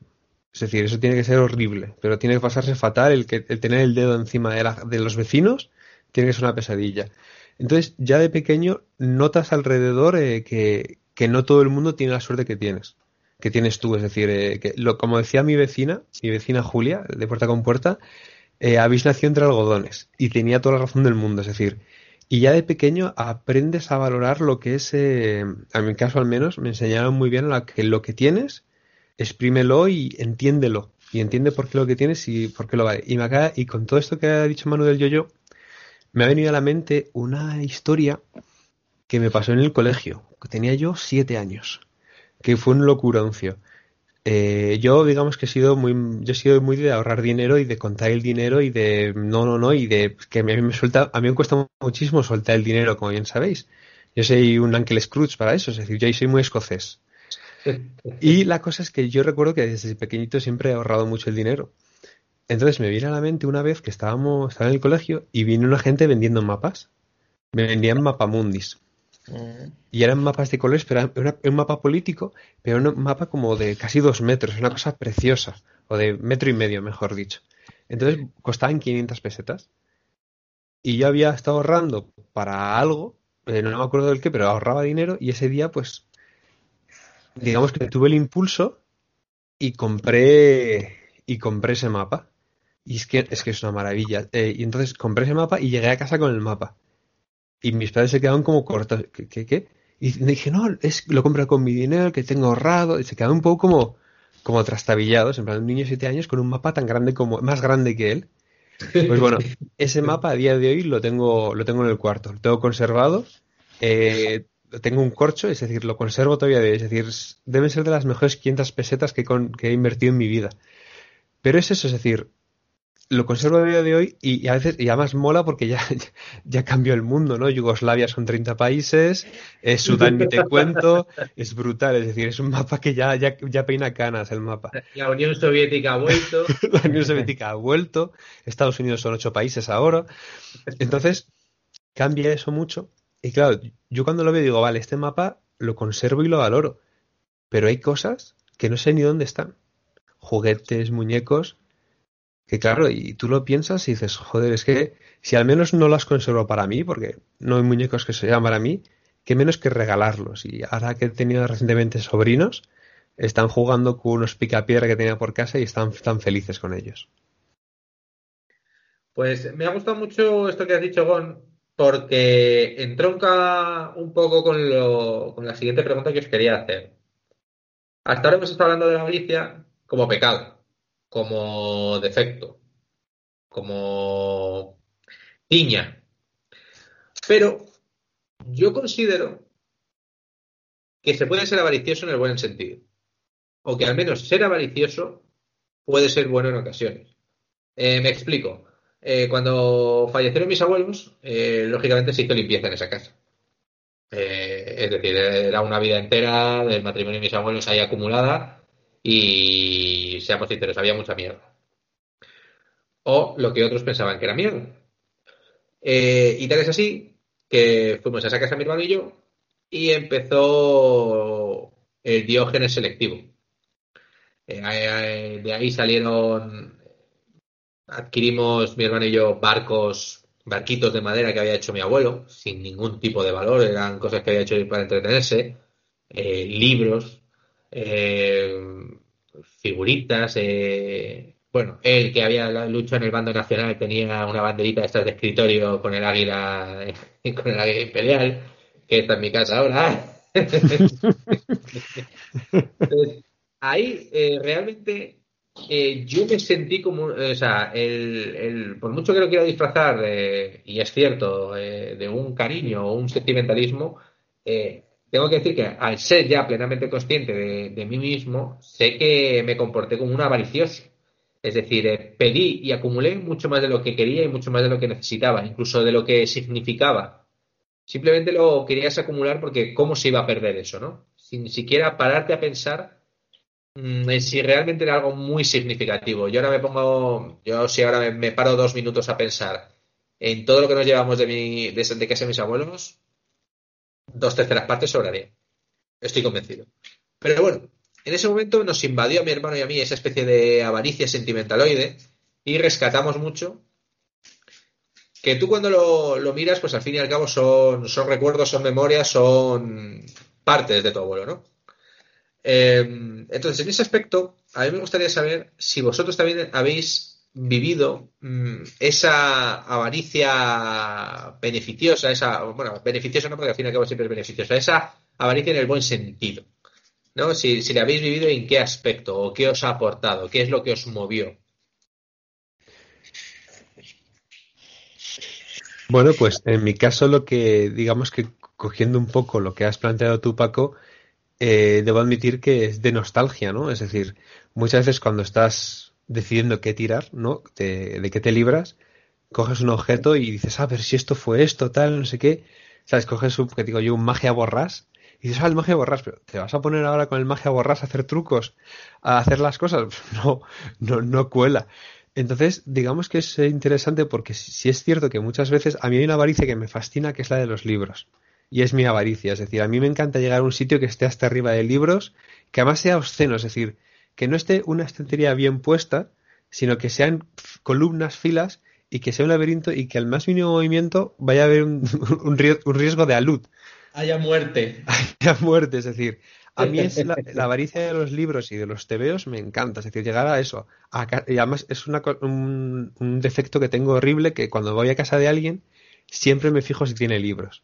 Es decir, eso tiene que ser horrible, pero tiene que pasarse fatal el, que, tener el dedo encima de, los vecinos, tiene que ser una pesadilla. Entonces, ya de pequeño notas alrededor eh, que, no todo el mundo tiene la suerte que tienes, que tienes tú. Es decir, eh, que lo, como decía mi vecina, mi vecina Julia, de puerta con puerta, eh, habéis nacido entre algodones y tenía toda la razón del mundo, es decir, y ya de pequeño aprendes a valorar lo que es, eh, a mi caso al menos, me enseñaron muy bien que lo que tienes, exprímelo y entiéndelo, y entiende por qué lo que tienes y por qué lo vale. Y, me acaba, y con todo esto que ha dicho Manu del Yoyo, me ha venido a la mente una historia que me pasó en el colegio, que tenía yo siete años, que fue un locuroncio. Eh, yo digamos que he sido muy yo he sido muy de ahorrar dinero y de contar el dinero y de no no no y de que a mí me suelta a mí me cuesta muchísimo soltar el dinero como bien sabéis. Yo soy un Uncle Scrooge para eso es decir yo soy muy escocés. Y la cosa es que yo recuerdo que desde pequeñito siempre he ahorrado mucho el dinero entonces me viene a la mente una vez que estábamos estaba en el colegio y vino una gente vendiendo mapas me vendían mapamundis y eran mapas de colores, pero era un mapa político, pero un mapa como de casi dos metros, una cosa preciosa, o de metro y medio, mejor dicho. Entonces costaban 500 pesetas. Y yo había estado ahorrando para algo, eh, no me acuerdo del qué, pero ahorraba dinero y ese día, pues, digamos que tuve el impulso y compré y compré ese mapa. Y es que es que es una maravilla. Eh, y entonces compré ese mapa y llegué a casa con el mapa. Y mis padres se quedaron como cortos. ¿Qué? qué, Y dije, no, es, lo compro con mi dinero, que tengo ahorrado. Y se quedaron un poco como, como trastabillados, en plan, un niño de 7 años con un mapa tan grande como, más grande que él. Pues bueno, ese mapa a día de hoy lo tengo, lo tengo en el cuarto, lo tengo conservado. Eh, tengo un corcho, es decir, lo conservo todavía de Es decir, deben ser de las mejores 500 pesetas que, que he invertido en mi vida. Pero es eso, es decir, lo conservo a día de hoy y, a veces y además mola porque ya, ya cambió el mundo, ¿no? Yugoslavia son 30 países, es Sudán ni te cuento, es brutal, es decir, es un mapa que ya, ya, ya peina canas el mapa. La Unión Soviética ha vuelto. la Unión Soviética ha vuelto, Estados Unidos son ocho países ahora. Entonces, cambia eso mucho. Y claro, yo cuando lo veo digo, vale, este mapa lo conservo y lo valoro. Pero hay cosas que no sé ni dónde están. Juguetes, muñecos, que claro, y tú lo piensas y dices, joder, es que si al menos no las conservo para mí, porque no hay muñecos que se llaman para mí, qué menos que regalarlos. Y ahora que he tenido recientemente sobrinos, están jugando con unos picapiedra que tenía por casa y están tan felices con ellos. Pues me ha gustado mucho esto que has dicho, Gon, porque entronca un poco con, lo, con la siguiente pregunta que os quería hacer. Hasta ahora hemos estado hablando de la avaricia como pecado como defecto, como piña. Pero yo considero que se puede ser avaricioso en el buen sentido. O que al menos ser avaricioso puede ser bueno en ocasiones. Eh, me explico. Eh, cuando fallecieron mis abuelos, eh, lógicamente se hizo limpieza en esa casa. es decir, era una vida entera del matrimonio de mis abuelos ahí acumulada Y seamos sinceros, había mucha mierda. O lo que otros pensaban que era mierda. Eh, y tal es así que fuimos a esa casa mi hermano y yo y empezó el diógenes selectivo. Eh, eh, de ahí salieron, adquirimos mi hermano y yo barcos, barquitos de madera que había hecho mi abuelo, sin ningún tipo de valor, eran cosas que había hecho para entretenerse, libros, figuritas, bueno, él que había luchado en el bando nacional tenía una banderita de estas de escritorio con el águila, con el águila imperial, que está en mi casa ahora. ahí eh, realmente eh, yo me sentí como, o sea, el, por mucho que lo quiera disfrazar, y es cierto, eh, de un cariño o un sentimentalismo, tengo que decir que al ser ya plenamente consciente de, mí mismo, sé que me comporté como un avaricioso. Es decir, eh, pedí y acumulé mucho más de lo que quería y mucho más de lo que necesitaba, incluso de lo que significaba. Simplemente lo querías acumular porque cómo se iba a perder eso, ¿no? Sin siquiera pararte a pensar mm, en si realmente era algo muy significativo. Yo ahora me pongo, yo si ahora me, paro dos minutos a pensar en todo lo que nos llevamos de, mi, de, de casa de mis abuelos, dos terceras partes sobraría. Estoy convencido. Pero bueno, en ese momento nos invadió a mi hermano y a mí esa especie de avaricia sentimentaloide y rescatamos mucho. Que tú cuando lo, miras, pues al fin y al cabo son, son recuerdos, son memorias, son partes de tu abuelo, ¿no? Em, entonces, en ese aspecto, a mí me gustaría saber si vosotros también habéis vivido mm, esa avaricia beneficiosa, esa, bueno, beneficiosa no, porque al fin y al cabo siempre es beneficiosa, esa avaricia en el buen sentido. ¿no? Si, si habéis vivido, ¿en qué aspecto? ¿O qué os ha aportado? ¿Qué es lo que os movió? Bueno, pues en mi caso lo que, digamos que cogiendo un poco lo que has planteado tú, Paco, eh, debo admitir que es de nostalgia, ¿no? Es decir, muchas veces cuando estás decidiendo qué tirar, ¿no? De, qué te libras, coges un objeto y dices, ah, pero si esto fue esto, tal, no sé qué. ¿Sabes? Coges un, que digo yo, un magia borrás y dices, ah, el magia borrás, pero ¿te vas a poner ahora con el magia borrás a hacer trucos, a hacer las cosas? No, no, no cuela. Entonces, digamos que es interesante porque si es cierto que muchas veces a mí hay una avaricia que me fascina, que es la de los libros. Y es mi avaricia. Es decir, a mí me encanta llegar a un sitio que esté hasta arriba de libros, que además sea obsceno, es decir, que no esté una estantería bien puesta, sino que sean columnas, filas, y que sea un laberinto y que al más mínimo movimiento vaya a haber un, un riesgo de alud haya muerte. Haya muerte, es decir, a mí es la, avaricia de los libros y de los tebeos me encanta, es decir, llegar a eso. y además es un, un, defecto que tengo horrible que cuando voy a casa de alguien siempre me fijo si tiene libros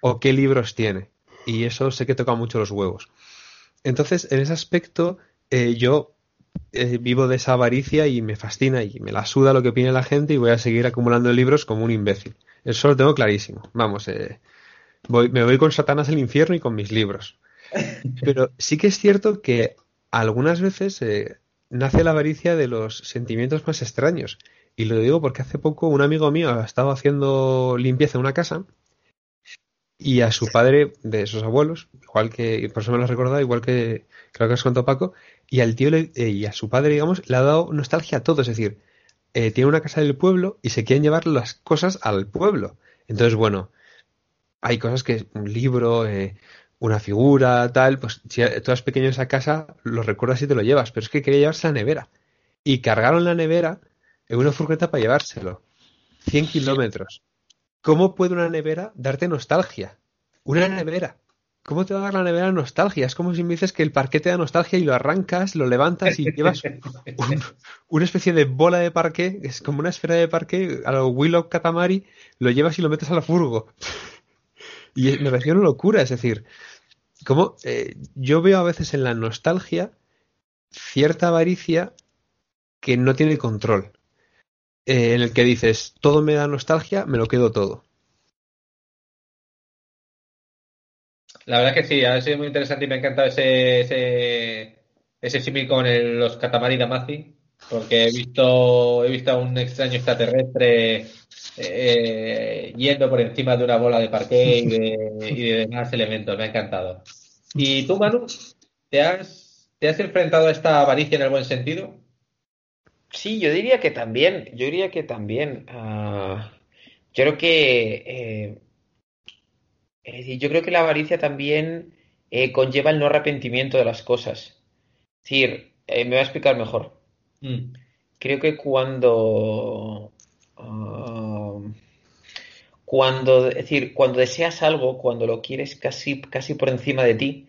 o qué libros tiene. Y eso sé que toca mucho los huevos. Entonces, en ese aspecto, eh, yo eh, vivo de esa avaricia y me fascina y me la suda lo que opine la gente y voy a seguir acumulando libros como un imbécil. Eso lo tengo clarísimo. Vamos, eh, me voy con Satanás al infierno y con mis libros. Pero sí que es cierto que algunas veces eh, nace la avaricia de los sentimientos más extraños. Y lo digo porque hace poco un amigo mío ha estado haciendo limpieza en una casa y a su padre, de sus abuelos, igual que, por eso me lo has recordado, igual que creo que has contado Paco, y al tío eh, y a su padre, digamos, le ha dado nostalgia a todo. Es decir, eh, tiene una casa del pueblo y se quieren llevar las cosas al pueblo. Entonces, bueno, hay cosas que un libro, eh, una figura, tal, pues si tú eres pequeño en esa casa, lo recuerdas y te lo llevas, pero es que quería llevarse la nevera. Y cargaron la nevera en una furgoneta para llevárselo. 100 kilómetros. ¿Cómo puede una nevera darte nostalgia? Una nevera. ¿Cómo te va a dar la nevera nostalgia? Es como si me dices que el parqué te da nostalgia y lo arrancas, lo levantas y llevas una especie de bola de parqué, es como una esfera de parqué, a lo Willow Katamari, lo llevas y lo metes a la furgo. Y me pareció una locura, es decir, como eh, yo veo a veces en la nostalgia cierta avaricia que no tiene control. Eh, en el que dices, todo me da nostalgia, me lo quedo todo. La verdad que sí, ha sido muy interesante y me ha encantado ese, ese, ese símil con los Katamari Damacy, porque he visto, he visto a un extraño extraterrestre eh, yendo por encima de una bola de parqué y de, demás elementos. Me ha encantado. ¿Y tú, Manu, te has ¿Te has enfrentado a esta avaricia en el buen sentido? Sí, yo diría que también. Yo diría que también. Ah, yo creo que. eh, es decir, yo creo que la avaricia también eh, conlleva el no arrepentimiento de las cosas. Es decir, eh, me voy a explicar mejor. Mm, Creo que cuando. ah, cuando, es decir, cuando deseas algo, cuando lo quieres casi, casi por encima de ti,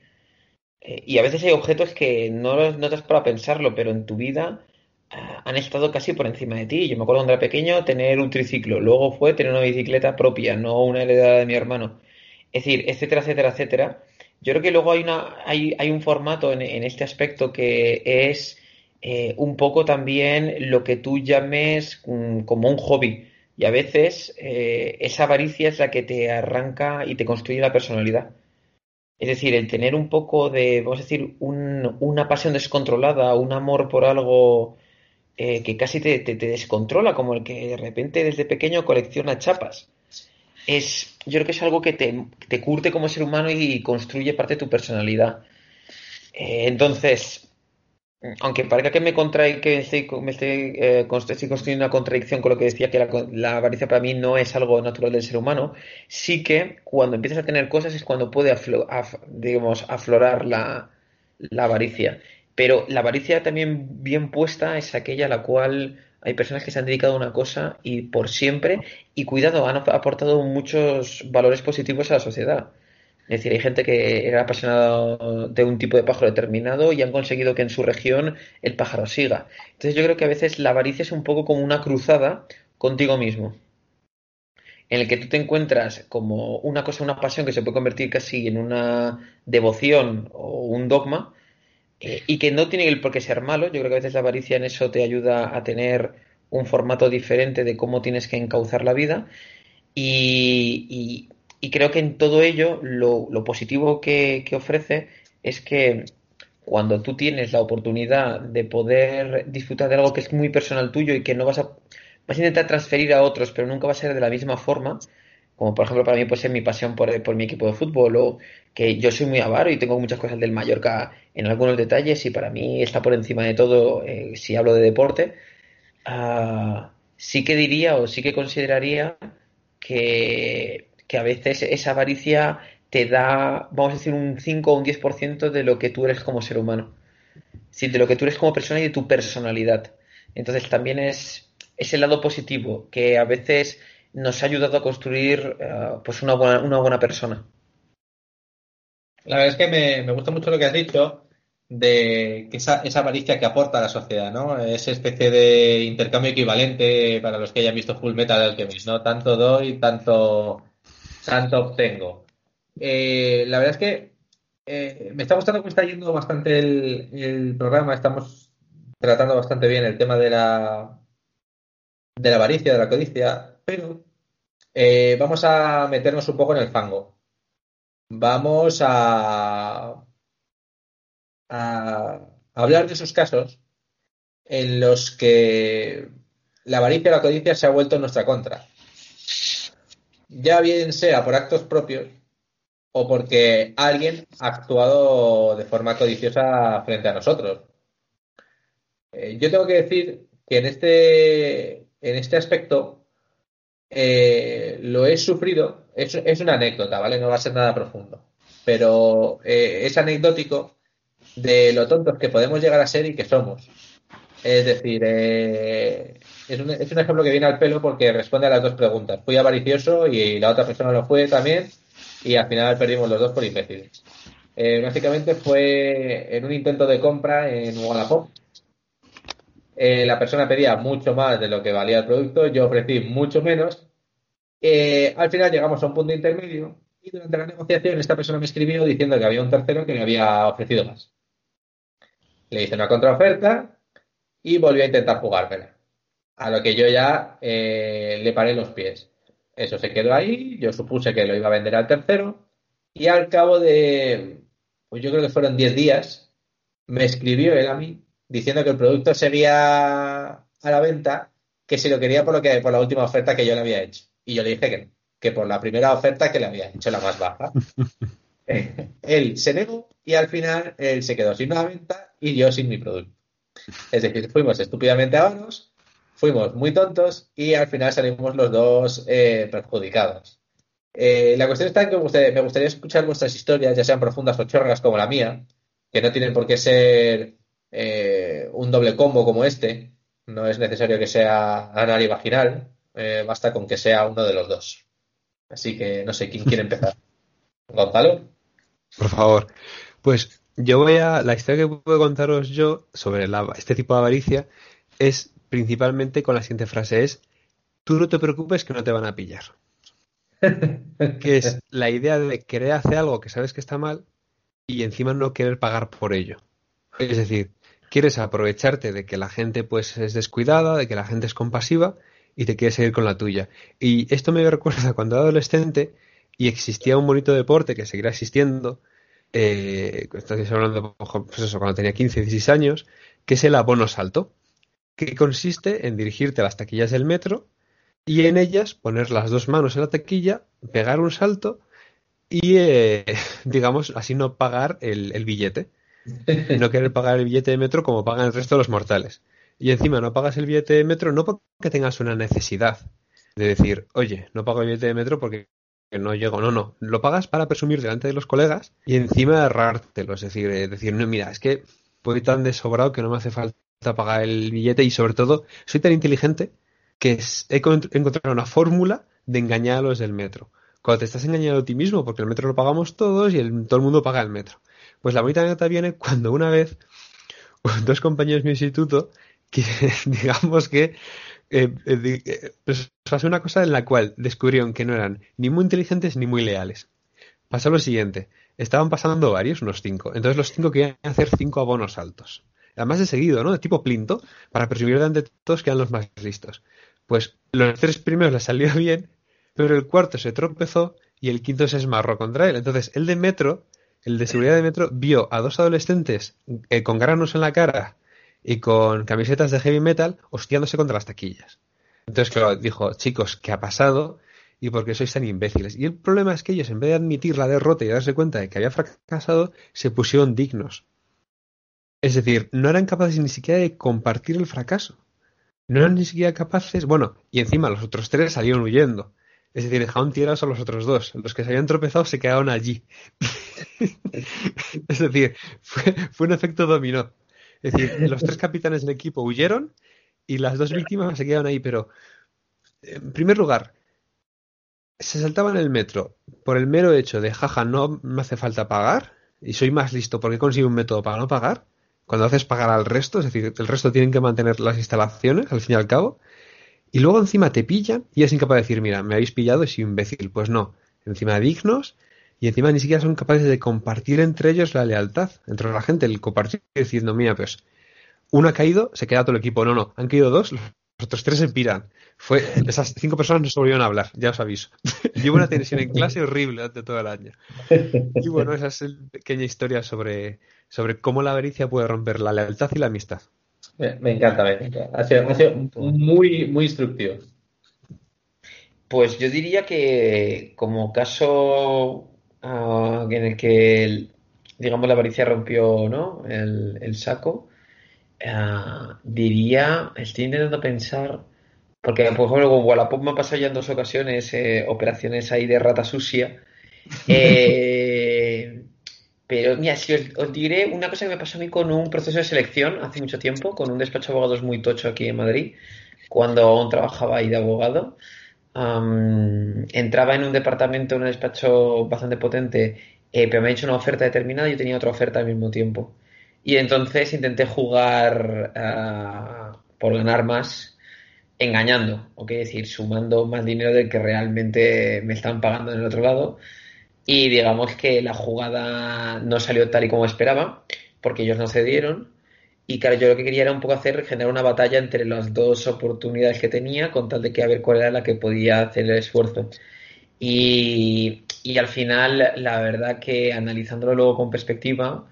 eh, y a veces hay objetos que no, los- no te has para pensarlo, pero en tu vida ah, han estado casi por encima de ti. Yo me acuerdo cuando era pequeño tener un triciclo, luego fue tener una bicicleta propia, no una heredada de mi hermano. Es decir, etcétera, etcétera, etcétera. Yo creo que luego hay una, hay, hay un formato en, en este aspecto que es eh, un poco también lo que tú llames mm, como un hobby. Y a veces eh, esa avaricia es la que te arranca y te construye la personalidad. Es decir, el tener un poco de, vamos a decir, un- una pasión descontrolada, un amor por algo eh, que casi te, te- te descontrola, como el que de repente desde pequeño colecciona chapas. Es, yo creo que es algo que te, te curte como ser humano y construye parte de tu personalidad. Eh, entonces, aunque parezca que me contrae, que me estoy, eh, estoy construyendo una contradicción con lo que decía que la, la avaricia para mí no es algo natural del ser humano, sí que cuando empiezas a tener cosas es cuando puede digamos, aflorar la, la avaricia. Pero la avaricia también bien puesta es aquella a la cual hay personas que se han dedicado a una cosa y por siempre, y cuidado, han ap- aportado muchos valores positivos a la sociedad. Es decir, hay gente que era apasionada de un tipo de pájaro determinado y han conseguido que en su región el pájaro siga. Entonces yo creo que a veces la avaricia es un poco como una cruzada contigo mismo, en el que tú te encuentras como una cosa, una pasión que se puede convertir casi en una devoción o un dogma, eh, y que no tiene el por qué ser malo. Yo creo que a veces la avaricia en eso te ayuda a tener un formato diferente de cómo tienes que encauzar la vida. Y, creo que en todo ello lo, lo positivo que, que ofrece es que cuando tú tienes la oportunidad de poder disfrutar de algo que es muy personal tuyo y que no vas a, vas a intentar transferir a otros, pero nunca va a ser de la misma forma, como por ejemplo para mí puede ser mi pasión por, por mi equipo de fútbol o que yo soy muy avaro y tengo muchas cosas del Mallorca en algunos detalles y para mí está por encima de todo eh, si hablo de deporte, ah, sí que diría o sí que consideraría que, que a veces esa avaricia te da, vamos a decir, un 5 o un 10% de lo que tú eres como ser humano. Decir, de lo que tú eres como persona y de tu personalidad. Entonces también es, es el lado positivo, que a veces nos ha ayudado a construir eh, pues una buena, una buena persona. La verdad es que me, me gusta mucho lo que has dicho de que esa, esa avaricia que aporta a la sociedad, ¿no? Esa especie de intercambio equivalente para los que hayan visto Full Metal Alchemist, ¿no? Tanto doy, tanto, tanto obtengo. Eh, la verdad es que eh, me está gustando cómo está yendo bastante el, el programa, estamos tratando bastante bien el tema de la, de la avaricia, de la codicia, pero eh, vamos a meternos un poco en el fango. Vamos a, hablar de esos casos en los que la avaricia o la codicia se ha vuelto en nuestra contra. Ya bien sea por actos propios o porque alguien ha actuado de forma codiciosa frente a nosotros. Eh, yo tengo que decir que en este, en este aspecto eh, lo he sufrido, es, es una anécdota, ¿vale? No va a ser nada profundo, pero eh, es anecdótico de lo tontos que podemos llegar a ser y que somos. Es decir, eh, es, un, es un ejemplo que viene al pelo porque responde a las dos preguntas. Fui avaricioso y la otra persona lo fue también y al final perdimos los dos por imbéciles. Eh, básicamente fue en un intento de compra en Wallapop. Eh, la persona pedía mucho más de lo que valía el producto, yo ofrecí mucho menos. Eh, al final llegamos a un punto intermedio y durante la negociación esta persona me escribió diciendo que había un tercero que le había ofrecido más. Le hice una contraoferta y volvió a intentar jugármela. A lo que yo ya eh, le paré los pies. Eso se quedó ahí, yo supuse que lo iba a vender al tercero y al cabo de, pues yo creo que fueron 10 días, me escribió él a mí diciendo que el producto seguía a la venta, que si lo quería por, lo que, por la última oferta que yo le había hecho. Y yo le dije que no, que por la primera oferta que le había hecho, la más baja. él se negó y al final él se quedó sin una venta y yo sin mi producto. Es decir, fuimos estúpidamente avaros, fuimos muy tontos y al final salimos los dos eh, perjudicados. Eh, la cuestión está en que me gustaría, escuchar vuestras historias, ya sean profundas o chorras como la mía, que no tienen por qué ser eh, un doble combo como este. No es necesario que sea anal y vaginal, basta con que sea uno de los dos. Así que no sé quién quiere empezar. Gonzalo. Por favor. Pues yo voy a. La historia que puedo contaros yo sobre este tipo de avaricia es principalmente con la siguiente frase: es tú no te preocupes que no te van a pillar. que es la idea de querer hacer algo que sabes que está mal y encima no querer pagar por ello. Es decir, quieres aprovecharte de que la gente pues es descuidada, de que la gente es compasiva y te quieres seguir con la tuya. Y esto me recuerda cuando era adolescente y existía un bonito deporte que seguirá existiendo, eh, hablando pues eso, cuando tenía 15, 16 años, que es el abono salto, que consiste en dirigirte a las taquillas del metro y en ellas poner las dos manos en la taquilla, pegar un salto y, eh, digamos, así no pagar el billete. No querer pagar el billete de metro como pagan el resto de los mortales. Y encima no pagas el billete de metro no porque tengas una necesidad de decir, oye, no pago el billete de metro porque no llego, no, no, lo pagas para presumir delante de los colegas y encima ahorrártelo, es decir, eh, decir, no, mira, es que voy tan desobrado que no me hace falta pagar el billete y sobre todo soy tan inteligente que he encontrado una fórmula de engañar a los del metro. Cuando te estás engañando a ti mismo, porque el metro lo pagamos todos y todo el mundo paga el metro. Pues la bonita nota viene cuando una vez dos compañeros de mi instituto, que digamos que eh, eh, eh, pues pasó una cosa en la cual descubrieron que no eran ni muy inteligentes ni muy leales. Pasó lo siguiente, estaban pasando varios, unos cinco, entonces los cinco querían hacer cinco abonos altos. Además de seguido, ¿no? De tipo plinto, para presumir de todos que eran los más listos. Pues los tres primeros les salió bien, pero el cuarto se tropezó y el quinto se esmarró contra él. Entonces el de metro, el de seguridad de metro, vio a dos adolescentes con granos en la cara y con camisetas de heavy metal hostiándose contra las taquillas. Entonces, claro, dijo, chicos, ¿qué ha pasado? ¿Y por qué sois tan imbéciles? Y el problema es que ellos, en vez de admitir la derrota y darse cuenta de que había fracasado, se pusieron dignos. Es decir, no eran capaces ni siquiera de compartir el fracaso. No eran ni siquiera capaces, bueno, y encima los otros tres salieron huyendo. Es decir, dejaron tirados a los otros dos. Los que se habían tropezado se quedaron allí. es decir, fue, fue un efecto dominó. Es decir, los tres capitanes del equipo huyeron y las dos víctimas se quedaron ahí, pero en primer lugar, se saltaban el metro por el mero hecho de, jaja, no me hace falta pagar y soy más listo porque consigo un método para no pagar. Cuando haces pagar al resto, es decir, el resto tienen que mantener las instalaciones, al fin y al cabo, y luego encima te pillan y es incapaz de decir, mira, me habéis pillado soy imbécil. Pues no, encima dignos y encima ni siquiera son capaces de compartir entre ellos la lealtad, entre la gente, el compartir diciendo, mira, pues uno ha caído, se queda todo el equipo. No, no, han caído dos, los otros tres se piran. Fue, esas cinco personas no se volvieron a hablar, ya os aviso. Llevo una tensión en clase horrible durante todo el año. Y bueno, esa es una pequeña historia sobre, sobre cómo la avaricia puede romper la lealtad y la amistad. Me encanta, me encanta. Ha sido, ha sido muy, muy instructivo. Pues yo diría que como caso en el que, digamos, la avaricia rompió ¿no? el, saco, ah, diría, estoy intentando pensar, porque por ejemplo con Wallapop me ha pasado ya en dos ocasiones eh, operaciones ahí de rata sucia. Eh, pero mira, si os, diré una cosa que me pasó a mí con un proceso de selección hace mucho tiempo, con un despacho de abogados muy tocho aquí en Madrid, cuando aún trabajaba ahí de abogado entraba en un departamento, en un despacho bastante potente, eh, pero me ha hecho una oferta determinada y yo tenía otra oferta al mismo tiempo. Y entonces intenté jugar ah, por ganar más engañando, o qué decir, sumando más dinero del que realmente me están pagando en el otro lado. Y digamos que la jugada no salió tal y como esperaba, porque ellos no cedieron. Y claro, yo lo que quería era un poco hacer, generar una batalla entre las dos oportunidades que tenía, con tal de que a ver cuál era la que podía hacer el esfuerzo. Y, al final, la verdad que analizándolo luego con perspectiva,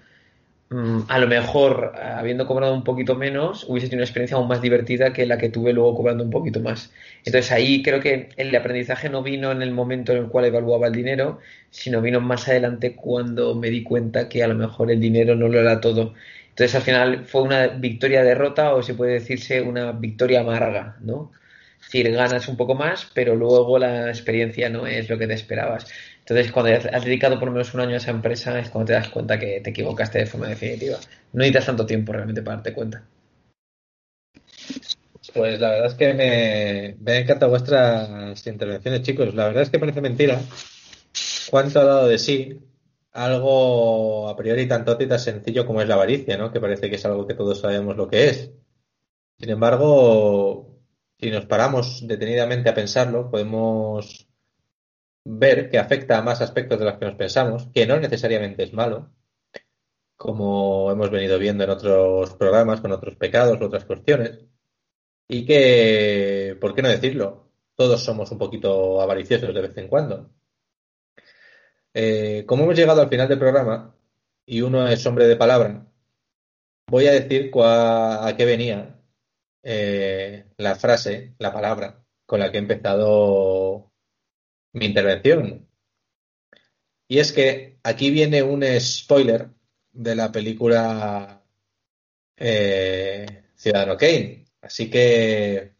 a lo mejor, habiendo cobrado un poquito menos, hubiese tenido una experiencia aún más divertida que la que tuve luego cobrando un poquito más. Entonces ahí creo que el aprendizaje no vino en el momento en el cual evaluaba el dinero, sino vino más adelante cuando me di cuenta que a lo mejor el dinero no lo era todo. Entonces al final fue una victoria-derrota o se puede decirse una victoria amarga, ¿no? Es decir, ganas un poco más, pero luego la experiencia no es lo que te esperabas. Entonces, cuando has dedicado por lo menos un año a esa empresa, es cuando te das cuenta que te equivocaste de forma definitiva. No necesitas tanto tiempo realmente para darte cuenta. Pues la verdad es que me, me vuestras intervenciones, chicos. La verdad es que parece mentira cuánto ha dado de sí algo a priori tan tonto y tan sencillo como es la avaricia, ¿no? Que parece que es algo que todos sabemos lo que es. Sin embargo, si nos paramos detenidamente a pensarlo, podemos ver que afecta a más aspectos de los que nos pensamos, que no necesariamente es malo, como hemos venido viendo en otros programas, con otros pecados, otras cuestiones, y que, ¿por qué no decirlo? Todos somos un poquito avariciosos de vez en cuando. Eh, como hemos llegado al final del programa y uno es hombre de palabra, voy a decir a qué venía eh, la frase, la palabra con la que he empezado mi intervención. Y es que aquí viene un spoiler de la película eh, Ciudadano Kane. Así que,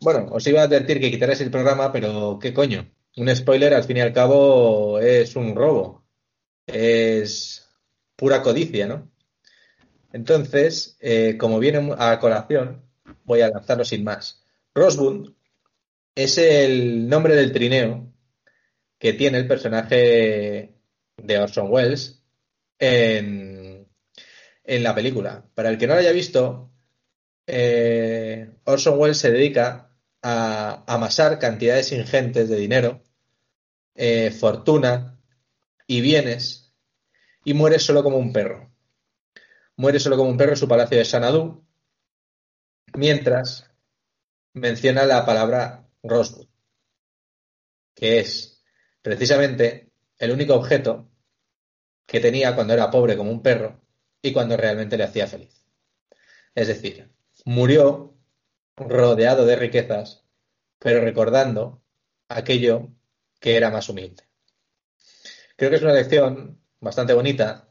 bueno, os iba a advertir que quitaréis el programa, pero ¿qué coño? Un spoiler, al fin y al cabo, es un robo. Es pura codicia, ¿no? Entonces, eh, como viene a colación, voy a lanzarlo sin más. Rosbund es el nombre del trineo que tiene el personaje de Orson Welles en, la película. Para el que no lo haya visto, eh, Orson Welles se dedica a amasar cantidades ingentes de dinero, eh, fortuna y bienes y muere solo como un perro muere solo como un perro en su palacio de Sanadú, mientras menciona la palabra Rosewood, que es precisamente el único objeto que tenía cuando era pobre como un perro y cuando realmente le hacía feliz. Es decir, murió rodeado de riquezas, pero recordando aquello que era más humilde. Creo que es una lección bastante bonita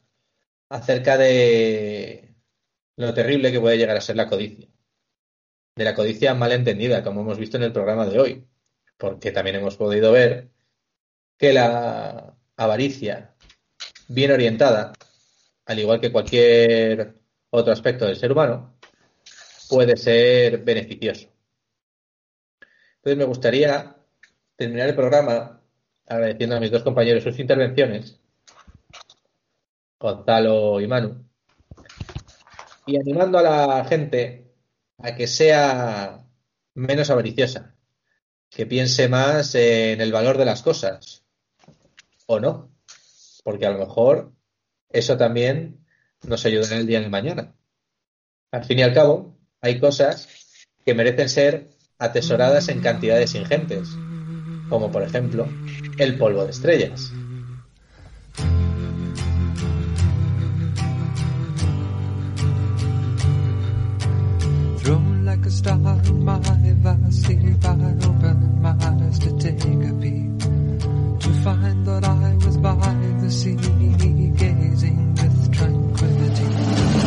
acerca de lo terrible que puede llegar a ser la codicia. De la codicia mal entendida, como hemos visto en el programa de hoy. Porque también hemos podido ver que la avaricia bien orientada, al igual que cualquier otro aspecto del ser humano, puede ser beneficioso. Entonces me gustaría terminar el programa agradeciendo a mis dos compañeros sus intervenciones Gonzalo y Manu, y animando a la gente a que sea menos avariciosa, que piense más en el valor de las cosas, o no, porque a lo mejor eso también nos ayudará el día de mañana. Al fin y al cabo, hay cosas que merecen ser atesoradas en cantidades ingentes, como por ejemplo el polvo de estrellas. Like a star my vastly if I opened my eyes to take a peek to find that I was by the sea gazing with tranquility.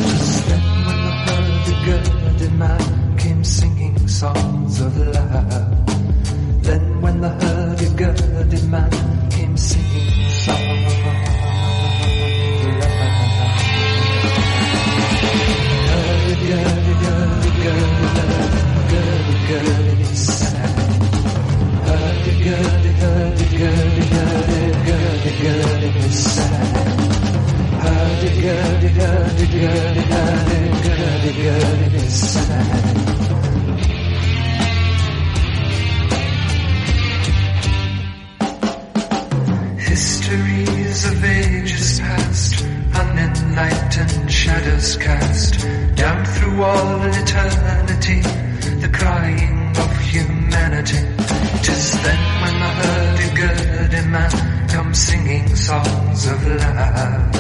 Just then when the hurdy-gurdy man came singing songs of love then when the hurdy-gurdy man Histories of ages past, shadows cast down through all eternity, the crying of humanity. Tis then when the hurdy-gurdy man singing songs of love.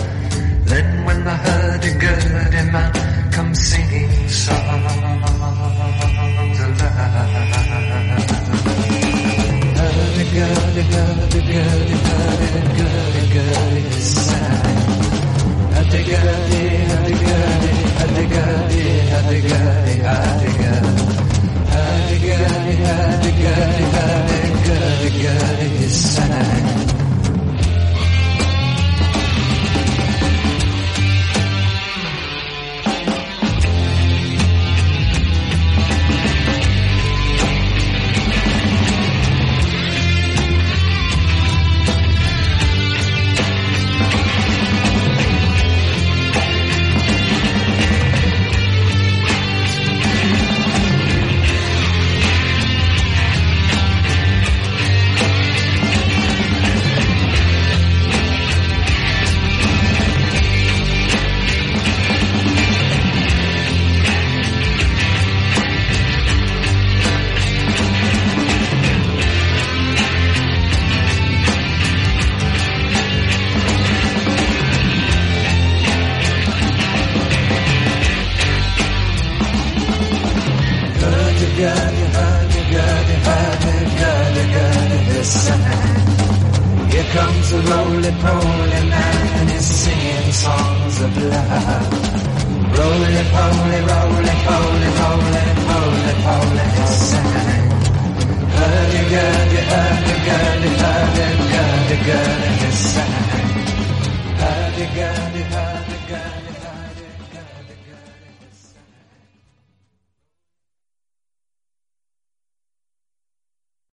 Then when the